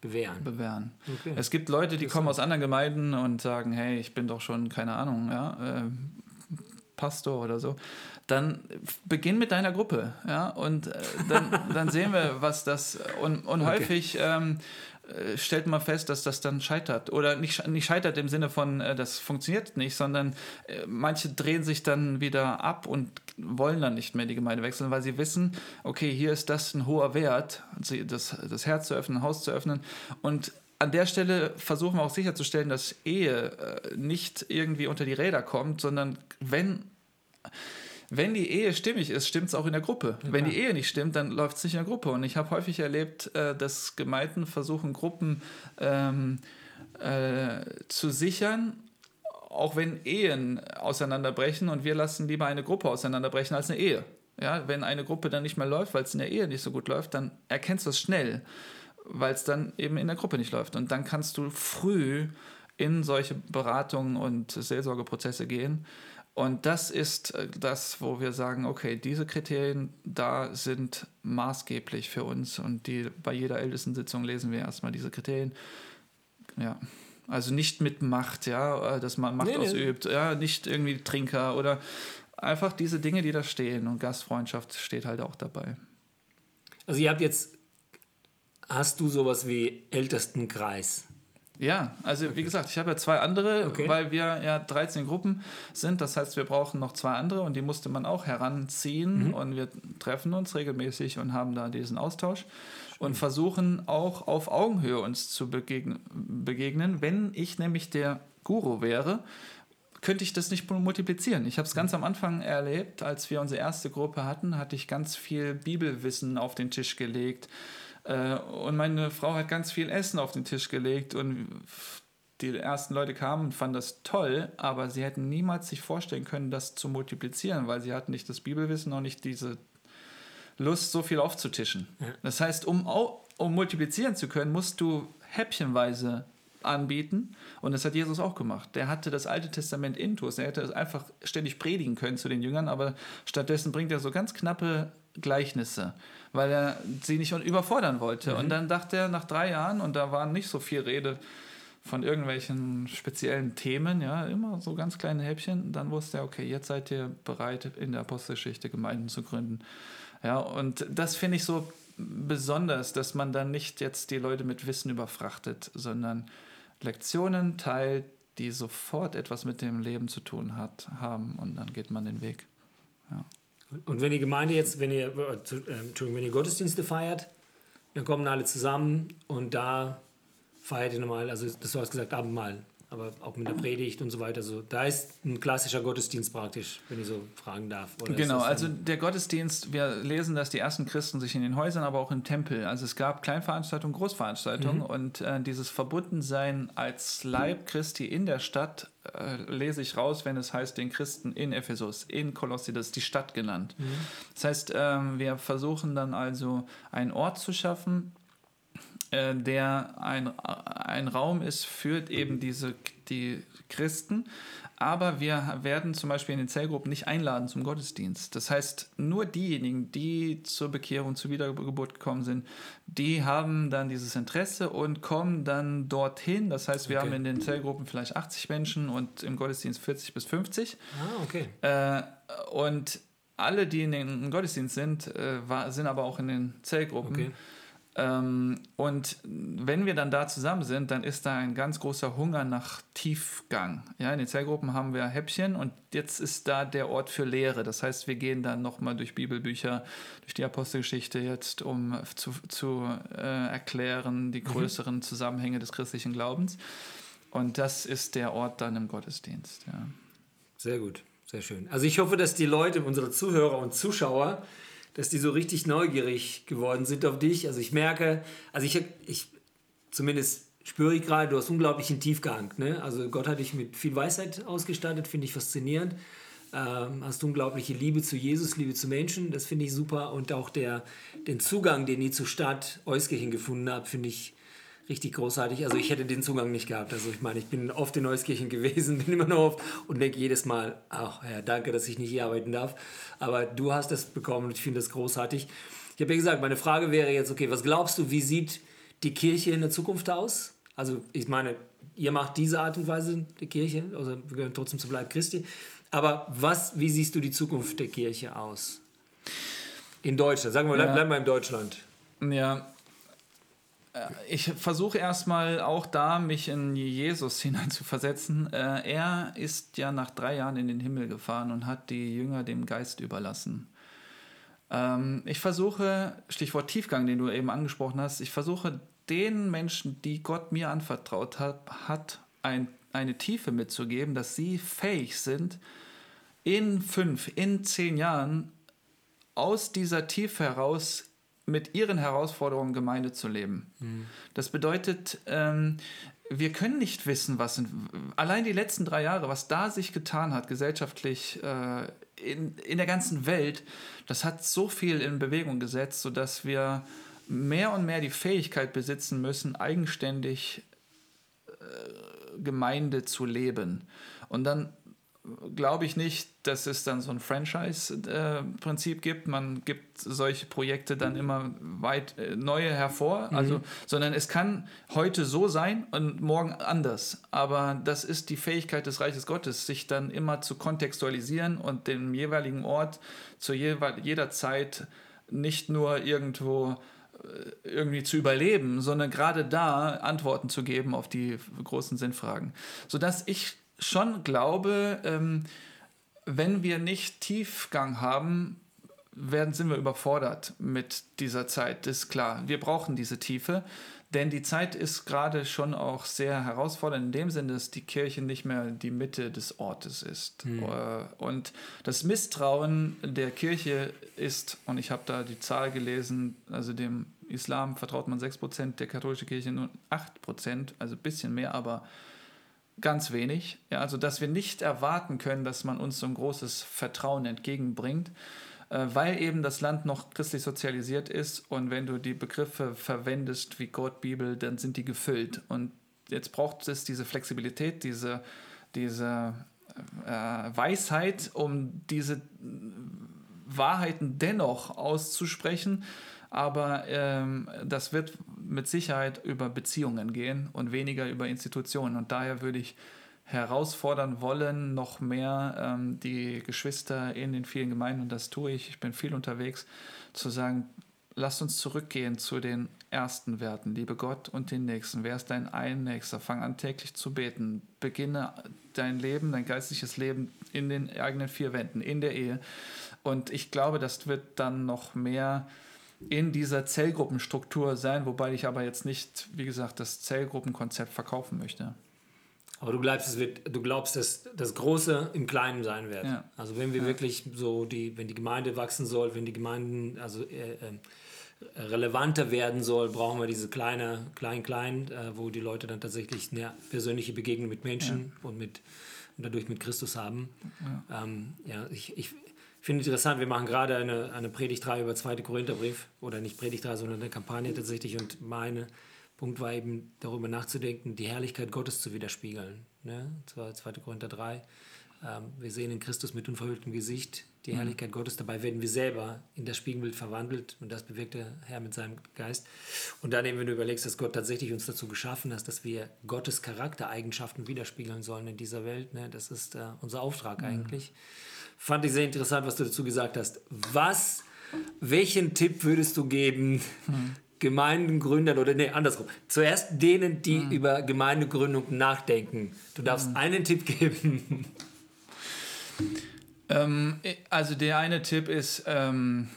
bewähren. bewähren. Okay. Es gibt Leute, die kommen aus anderen Gemeinden und sagen, hey, ich bin doch schon, keine Ahnung, ja, äh, Pastor oder so. Dann beginn mit deiner Gruppe, ja, und äh, dann, dann sehen wir, was das, und, und okay. häufig ähm, äh, stellt man fest, dass das dann scheitert. Oder nicht, nicht scheitert im Sinne von, äh, das funktioniert nicht, sondern äh, manche drehen sich dann wieder ab und wollen dann nicht mehr die Gemeinde wechseln, weil sie wissen, okay, hier ist das ein hoher Wert, das, das Herz zu öffnen, Haus zu öffnen. Und an der Stelle versuchen wir auch sicherzustellen, dass Ehe nicht irgendwie unter die Räder kommt, sondern wenn wenn die Ehe stimmig ist, stimmt es auch in der Gruppe. Ja. Wenn die Ehe nicht stimmt, dann läuft es nicht in der Gruppe. Und ich habe häufig erlebt, äh, dass Gemeinden versuchen, Gruppen ähm, äh, zu sichern, auch wenn Ehen auseinanderbrechen und wir lassen lieber eine Gruppe auseinanderbrechen als eine Ehe. Ja, wenn eine Gruppe dann nicht mehr läuft, weil es in der Ehe nicht so gut läuft, dann erkennst du es schnell, weil es dann eben in der Gruppe nicht läuft. Und dann kannst du früh in solche Beratungen und Seelsorgeprozesse gehen und das ist äh, das, wo wir sagen, okay, diese Kriterien da sind maßgeblich für uns und die bei jeder Ältestensitzung lesen wir erstmal diese Kriterien. Ja. Also nicht mit Macht, ja, äh, dass man Macht nee, ausübt, nee. ja, nicht irgendwie Trinker oder einfach diese Dinge, die da stehen und Gastfreundschaft steht halt auch dabei. Also ihr habt jetzt, hast du sowas wie Ältestenkreis? Ja, also okay. wie gesagt, ich habe ja zwei andere, okay. weil wir ja 13 Gruppen sind. Das heißt, wir brauchen noch zwei andere und die musste man auch heranziehen. Mhm. Und wir treffen uns regelmäßig und haben da diesen Austausch Schön. und versuchen auch auf Augenhöhe uns zu begegnen, begegnen. Wenn ich nämlich der Guru wäre, könnte ich das nicht multiplizieren. Ich habe es ganz am Anfang erlebt, als wir unsere erste Gruppe hatten, hatte ich ganz viel Bibelwissen auf den Tisch gelegt und meine Frau hat ganz viel Essen auf den Tisch gelegt und die ersten Leute kamen und fanden das toll, aber sie hätten niemals sich vorstellen können, das zu multiplizieren, weil sie hatten nicht das Bibelwissen, noch nicht diese Lust, so viel aufzutischen. Ja. Das heißt, um, um multiplizieren zu können, musst du häppchenweise anbieten. Und das hat Jesus auch gemacht. Der hatte das Alte Testament intus. Er hätte es einfach ständig predigen können zu den Jüngern, aber stattdessen bringt er so ganz knappe Gleichnisse, weil er sie nicht überfordern wollte. Mhm. Und dann dachte er nach drei Jahren, und da war nicht so viel Rede von irgendwelchen speziellen Themen, ja, immer so ganz kleine Häppchen, dann wusste er, okay, jetzt seid ihr bereit, in der Apostelgeschichte Gemeinden zu gründen. Ja, und das finde ich so besonders, dass man dann nicht jetzt die Leute mit Wissen überfrachtet, sondern Lektionen teilt, die sofort etwas mit dem Leben zu tun hat, haben und dann geht man den Weg. Ja. Und wenn die Gemeinde jetzt, wenn ihr, äh, Entschuldigung, wenn ihr Gottesdienste feiert, dann kommen alle zusammen und da feiert ihr nochmal, also das du hast gesagt, Abendmahl aber auch mit der Predigt und so weiter. So, da ist ein klassischer Gottesdienst praktisch, wenn ich so fragen darf. Oder genau, also der Gottesdienst, wir lesen, dass die ersten Christen sich in den Häusern, aber auch im Tempel, also es gab Kleinveranstaltungen, Großveranstaltungen mhm. und äh, dieses Verbundensein als Leib Christi in der Stadt äh, lese ich raus, wenn es heißt, den Christen in Ephesus, in Kolossi, das ist die Stadt genannt. Mhm. Das heißt, ähm, wir versuchen dann also einen Ort zu schaffen, äh, der ein, ein Raum ist für eben diese die Christen. Aber wir werden zum Beispiel in den Zellgruppen nicht einladen zum Gottesdienst. Das heißt, nur diejenigen, die zur Bekehrung, zur Wiedergeburt gekommen sind, die haben dann dieses Interesse und kommen dann dorthin. Das heißt, wir okay. haben in den Zellgruppen vielleicht 80 Menschen und im Gottesdienst 40 bis 50. Ah, okay. Äh, und alle, die in den Gottesdienst sind, äh, sind aber auch in den Zellgruppen. Okay. Ähm, und wenn wir dann da zusammen sind, dann ist da ein ganz großer Hunger nach Tiefgang. Ja, in den Zellgruppen haben wir Häppchen und jetzt ist da der Ort für Lehre. Das heißt, wir gehen dann nochmal durch Bibelbücher, durch die Apostelgeschichte jetzt, um zu, zu äh, erklären die mhm. größeren. Zusammenhänge des christlichen Glaubens. Und das ist der Ort dann im Gottesdienst. Ja. Sehr gut, sehr schön. Also ich hoffe, dass die Leute, unsere Zuhörer und Zuschauer, dass die so richtig neugierig geworden sind auf dich. Also ich merke, also ich, ich zumindest spüre ich gerade, du hast unglaublichen Tiefgang. Ne? Also Gott hat dich mit viel Weisheit ausgestattet, finde ich faszinierend. Ähm, hast unglaubliche Liebe zu Jesus, Liebe zu Menschen, das finde ich super. Und auch der, den Zugang, den ihr zur Stadt Euskirchen gefunden habt, finde ich richtig großartig. Also ich hätte den Zugang nicht gehabt. Also ich meine, ich bin oft in Neuskirchen gewesen, bin immer noch oft und denke jedes Mal, ach ja, danke, dass ich nicht hier arbeiten darf. Aber du hast das bekommen und ich finde das großartig. Ich habe ja gesagt, meine Frage wäre jetzt, okay, was glaubst du, wie sieht die Kirche in der Zukunft aus? Also ich meine, ihr macht diese Art und Weise die Kirche, also wir gehören trotzdem zu Bleib Christi. Aber was, wie siehst du die Zukunft der Kirche aus? In Deutschland, sagen wir, ja. bleiben wir in Deutschland. Ja, ich versuche erstmal auch da, mich in Jesus hineinzuversetzen. Äh, er ist ja nach drei Jahren in den Himmel gefahren und hat die Jünger dem Geist überlassen. Ähm, ich versuche, Stichwort Tiefgang, den du eben angesprochen hast, ich versuche den Menschen, die Gott mir anvertraut hat, hat ein, eine Tiefe mitzugeben, dass sie fähig sind, in fünf, in zehn Jahren aus dieser Tiefe heraus mit ihren Herausforderungen Gemeinde zu leben. Mhm. Das bedeutet, ähm, wir können nicht wissen, was in, allein die letzten drei Jahre, was da sich getan hat, gesellschaftlich äh, in, in der ganzen Welt, das hat so viel in Bewegung gesetzt, sodass wir mehr und mehr die Fähigkeit besitzen müssen, eigenständig äh, Gemeinde zu leben. Und dann glaube ich nicht, dass es dann so ein Franchise-Prinzip gibt. Man gibt solche Projekte dann immer weit äh, neue hervor. Mhm. Also, sondern es kann heute so sein und morgen anders. Aber das ist die Fähigkeit des Reiches Gottes, sich dann immer zu kontextualisieren und dem jeweiligen Ort zu jeder Zeit nicht nur irgendwo äh, irgendwie zu überleben, sondern gerade da Antworten zu geben auf die großen Sinnfragen. Sodass ich schon glaube, ähm, wenn wir nicht Tiefgang haben, werden, sind wir überfordert mit dieser Zeit. Das ist klar. Wir brauchen diese Tiefe, denn die Zeit ist gerade schon auch sehr herausfordernd in dem Sinne, dass die Kirche nicht mehr die Mitte des Ortes ist. Mhm. Und das Misstrauen der Kirche ist, und ich habe da die Zahl gelesen, also dem Islam vertraut man 6%, der katholischen Kirche nur 8%, also ein bisschen mehr, aber ganz wenig. Ja, also, dass wir nicht erwarten können, dass man uns so ein großes Vertrauen entgegenbringt, äh, weil eben das Land noch christlich sozialisiert ist und wenn du die Begriffe verwendest wie Gott, Bibel, dann sind die gefüllt. Und jetzt braucht es diese Flexibilität, diese, diese äh, Weisheit, um diese Wahrheiten dennoch auszusprechen. Aber ähm, das wird mit Sicherheit über Beziehungen gehen und weniger über Institutionen. Und daher würde ich herausfordern wollen, noch mehr ähm, die Geschwister in den vielen Gemeinden, und das tue ich, ich bin viel unterwegs, zu sagen, lasst uns zurückgehen zu den ersten Werten, liebe Gott und den Nächsten. Wer ist dein ein Nächster? Fang an täglich zu beten. Beginne dein Leben, dein geistliches Leben in den eigenen vier Wänden, in der Ehe. Und ich glaube, das wird dann noch mehr in dieser Zellgruppenstruktur sein, wobei ich aber jetzt nicht, wie gesagt, das Zellgruppenkonzept verkaufen möchte. Aber du glaubst, es wird, du glaubst, dass das Große im Kleinen sein wird. Ja. Also wenn wir ja. wirklich so die, wenn die Gemeinde wachsen soll, wenn die Gemeinden also äh, äh, relevanter werden soll, brauchen wir diese kleine, klein, klein, äh, wo die Leute dann tatsächlich eine persönliche Begegnung mit Menschen ja. und mit und dadurch mit Christus haben. Ja, ähm, ja ich, ich, finde interessant, wir machen gerade eine, eine Predigtreihe über 2. Korintherbrief oder nicht Predigtreihe, sondern eine Kampagne tatsächlich und mein Punkt war eben darüber nachzudenken, die Herrlichkeit Gottes zu widerspiegeln. Ne? 2. Korinther 3. Ähm, wir sehen in Christus mit unverhülltem Gesicht die mhm. Herrlichkeit Gottes. Dabei werden wir selber in das Spiegelbild verwandelt und das bewirkt der Herr mit seinem Geist. Und dann eben, wenn du überlegst, dass Gott tatsächlich uns dazu geschaffen hat, dass wir Gottes Charaktereigenschaften widerspiegeln sollen in dieser Welt. Ne? Das ist äh, unser Auftrag mhm. eigentlich. Fand ich sehr interessant, was du dazu gesagt hast. Was, welchen Tipp würdest du geben hm. Gemeindengründern oder nee, andersrum. Zuerst denen, die hm. über Gemeindegründung nachdenken. Du darfst hm. einen Tipp geben. Ähm, also der eine Tipp ist, ähm,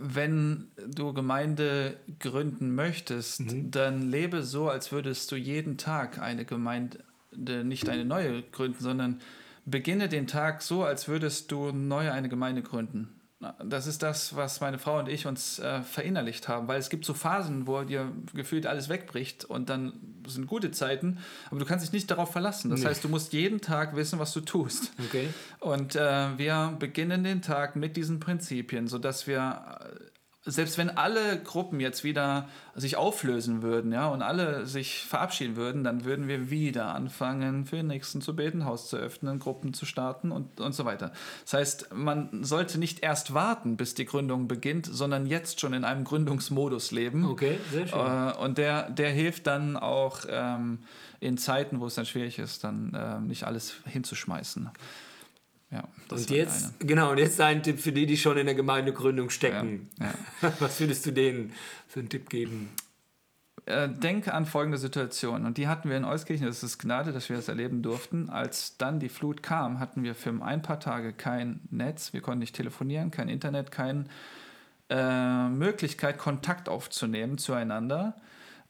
wenn du Gemeinde gründen möchtest, mhm. dann lebe so, als würdest du jeden Tag eine Gemeinde, nicht eine neue gründen, sondern beginne den Tag so, als würdest du neu eine Gemeinde gründen. Das ist das, was meine Frau und ich uns äh, verinnerlicht haben, weil es gibt so Phasen, wo dir gefühlt alles wegbricht und dann sind gute Zeiten, aber du kannst dich nicht darauf verlassen. Das nee. heißt, du musst jeden Tag wissen, was du tust. Okay. Und äh, wir beginnen den Tag mit diesen Prinzipien, sodass wir selbst wenn alle Gruppen jetzt wieder sich auflösen würden, ja, und alle sich verabschieden würden, dann würden wir wieder anfangen, für den nächsten zu beten, Haus zu öffnen, Gruppen zu starten und, und so weiter. Das heißt, man sollte nicht erst warten, bis die Gründung beginnt, sondern jetzt schon in einem Gründungsmodus leben. Okay, sehr schön. Äh, und der, der hilft dann auch ähm, in Zeiten, wo es dann schwierig ist, dann äh, nicht alles hinzuschmeißen. Ja, und jetzt, eine. genau, und jetzt ein Tipp für die, die schon in der Gemeindegründung stecken. Ja, ja. Was würdest du denen für einen Tipp geben? Äh, denke an folgende Situation. Und die hatten wir in Euskirchen, das ist Gnade, dass wir das erleben durften. Als dann die Flut kam, hatten wir für ein paar Tage kein Netz, wir konnten nicht telefonieren, kein Internet, keine äh, Möglichkeit, Kontakt aufzunehmen zueinander.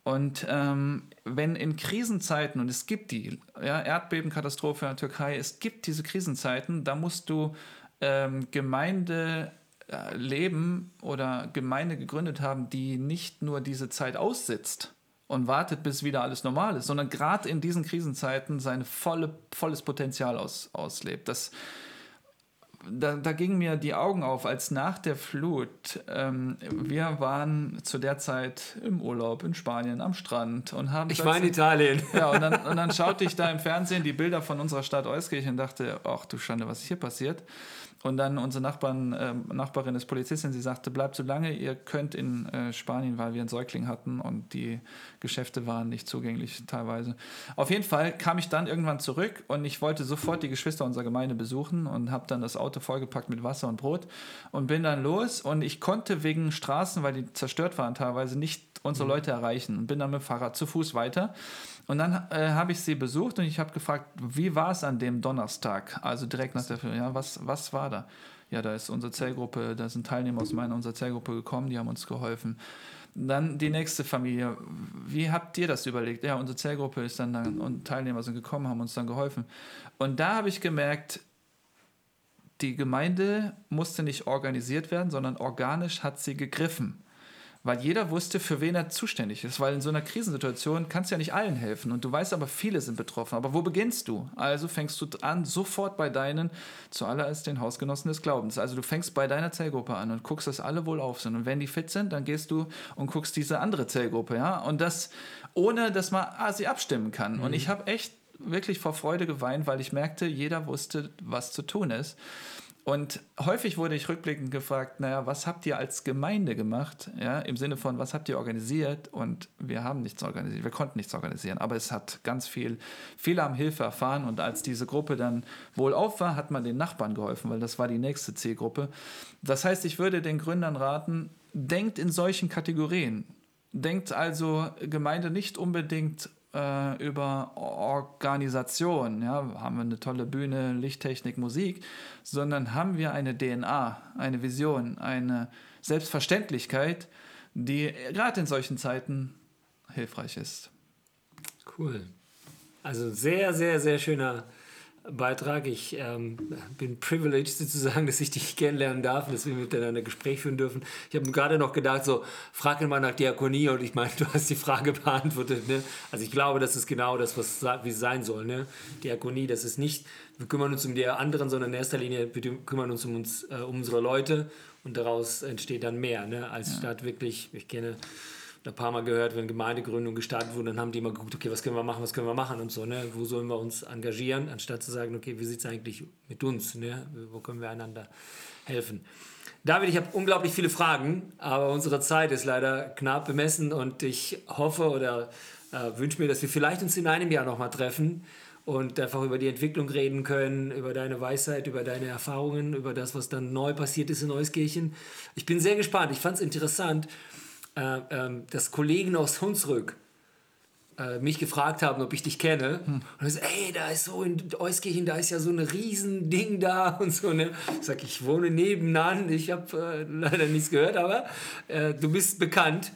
Und ähm, wenn in Krisenzeiten, und es gibt die, ja, Erdbebenkatastrophe in der Türkei, es gibt diese Krisenzeiten, da musst du ähm, Gemeinde äh, leben oder Gemeinde gegründet haben, die nicht nur diese Zeit aussitzt und wartet, bis wieder alles normal ist, sondern gerade in diesen Krisenzeiten sein volle, volles Potenzial aus, auslebt. Das, da, da gingen mir die Augen auf, als nach der Flut, ähm, wir waren zu der Zeit im Urlaub in Spanien am Strand und haben. Ich war in Italien. Ja, und dann, und dann schaute ich da im Fernsehen die Bilder von unserer Stadt Euskirchen und dachte, ach du Schande, was ist hier passiert? Und dann unsere Nachbarn, äh, Nachbarin ist Polizistin, sie sagte, bleibt so lange, ihr könnt in äh, Spanien, weil wir einen Säugling hatten und die Geschäfte waren nicht zugänglich teilweise. Auf jeden Fall kam ich dann irgendwann zurück und ich wollte sofort die Geschwister unserer Gemeinde besuchen und habe dann das Auto vollgepackt mit Wasser und Brot und bin dann los und ich konnte wegen Straßen, weil die zerstört waren teilweise, nicht unsere mhm. Leute erreichen und bin dann mit dem Fahrrad zu Fuß weiter. Und dann äh, habe ich sie besucht und ich habe gefragt, wie war es an dem Donnerstag, also direkt nach der Film, ja, was, was war da? Ja, da ist unsere Zellgruppe, da sind Teilnehmer aus meiner unserer Zellgruppe gekommen, die haben uns geholfen. Dann die nächste Familie. Wie habt ihr das überlegt? Ja, unsere Zellgruppe ist dann, dann und Teilnehmer sind gekommen, haben uns dann geholfen. Und da habe ich gemerkt, die Gemeinde musste nicht organisiert werden, sondern organisch hat sie gegriffen weil jeder wusste, für wen er zuständig ist. Weil in so einer Krisensituation kannst du ja nicht allen helfen und du weißt aber, viele sind betroffen. Aber wo beginnst du? Also fängst du an, sofort bei deinen, zuallererst den Hausgenossen des Glaubens. Also du fängst bei deiner Zellgruppe an und guckst, dass alle wohlauf sind. Und wenn die fit sind, dann gehst du und guckst diese andere Zellgruppe, ja. Und das, ohne dass man ah, sie abstimmen kann. Mhm. Und ich habe echt wirklich vor Freude geweint, weil ich merkte, jeder wusste, was zu tun ist. Und häufig wurde ich rückblickend gefragt, naja, was habt ihr als Gemeinde gemacht? Ja, im Sinne von, was habt ihr organisiert? Und wir haben nichts organisiert, wir konnten nichts organisieren, aber es hat ganz viel, viele haben Hilfe erfahren und als diese Gruppe dann wohlauf war, hat man den Nachbarn geholfen, weil das war die nächste Zielgruppe. Das heißt, ich würde den Gründern raten, denkt in solchen Kategorien. Denkt also Gemeinde nicht unbedingt äh, über Organisation, ja, haben wir eine tolle Bühne, Lichttechnik, Musik, sondern haben wir eine DNA, eine Vision, eine Selbstverständlichkeit, die gerade in solchen Zeiten hilfreich ist. Cool. Also sehr, sehr, sehr schöner Beitrag. Ich ähm, bin privileged sozusagen, dass ich dich kennenlernen darf dass wir miteinander ein Gespräch führen dürfen. Ich habe gerade noch gedacht, so, frag ihn mal nach Diakonie und ich meine, du hast die Frage beantwortet. Ne? Also ich glaube, das ist genau das, was wie es sein soll. Ne? Diakonie, das ist nicht, wir kümmern uns um die anderen, sondern in erster Linie wir kümmern uns um uns, äh, um unsere Leute und daraus entsteht dann mehr. Ne? Als ja. statt wirklich, ich kenne ein paar Mal gehört, wenn Gemeindegründung gestartet wurde, dann haben die immer geguckt, okay, was können wir machen, was können wir machen und so, ne? Wo sollen wir uns engagieren, anstatt zu sagen, okay, wie sieht es eigentlich mit uns, ne? Wo können wir einander helfen? David, ich habe unglaublich viele Fragen, aber unsere Zeit ist leider knapp bemessen und ich hoffe oder äh, wünsche mir, dass wir vielleicht uns in einem Jahr nochmal treffen und einfach über die Entwicklung reden können, über deine Weisheit, über deine Erfahrungen, über das, was dann neu passiert ist in Euskirchen. Ich bin sehr gespannt. Ich fand es interessant, äh, ähm, dass Kollegen aus Hunsrück äh, mich gefragt haben, ob ich dich kenne. Hm. Und ich so, ey, da ist so in Euskirchen, da ist ja so ein Riesending da und so. Ne? Ich sag, ich wohne nebenan, ich habe äh, leider nichts gehört, aber äh, du bist bekannt.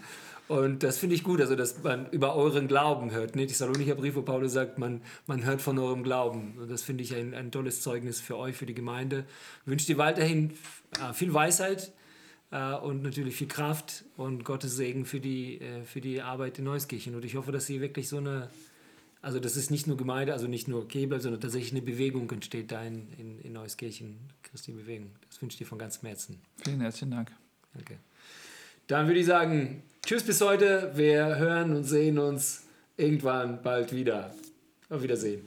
Und das finde ich gut, also dass man über euren Glauben hört. Ne? Die Salonicher Brief, wo Paulus sagt, man, man hört von eurem Glauben. Und das finde ich ein, ein tolles Zeugnis für euch, für die Gemeinde. Ich wünsche dir weiterhin äh, viel Weisheit, äh, und natürlich viel Kraft und Gottes Segen für die, äh, für die Arbeit in Neuskirchen. Und ich hoffe, dass sie wirklich so eine, also das ist nicht nur Gemeinde, also nicht nur Kebel, sondern tatsächlich eine Bewegung entsteht da in, in, in Neuskirchen, Christi Bewegung. Das wünsche ich dir von ganzem Herzen. Vielen herzlichen Dank. Danke. Dann würde ich sagen, tschüss bis heute. Wir hören und sehen uns irgendwann bald wieder. Auf Wiedersehen.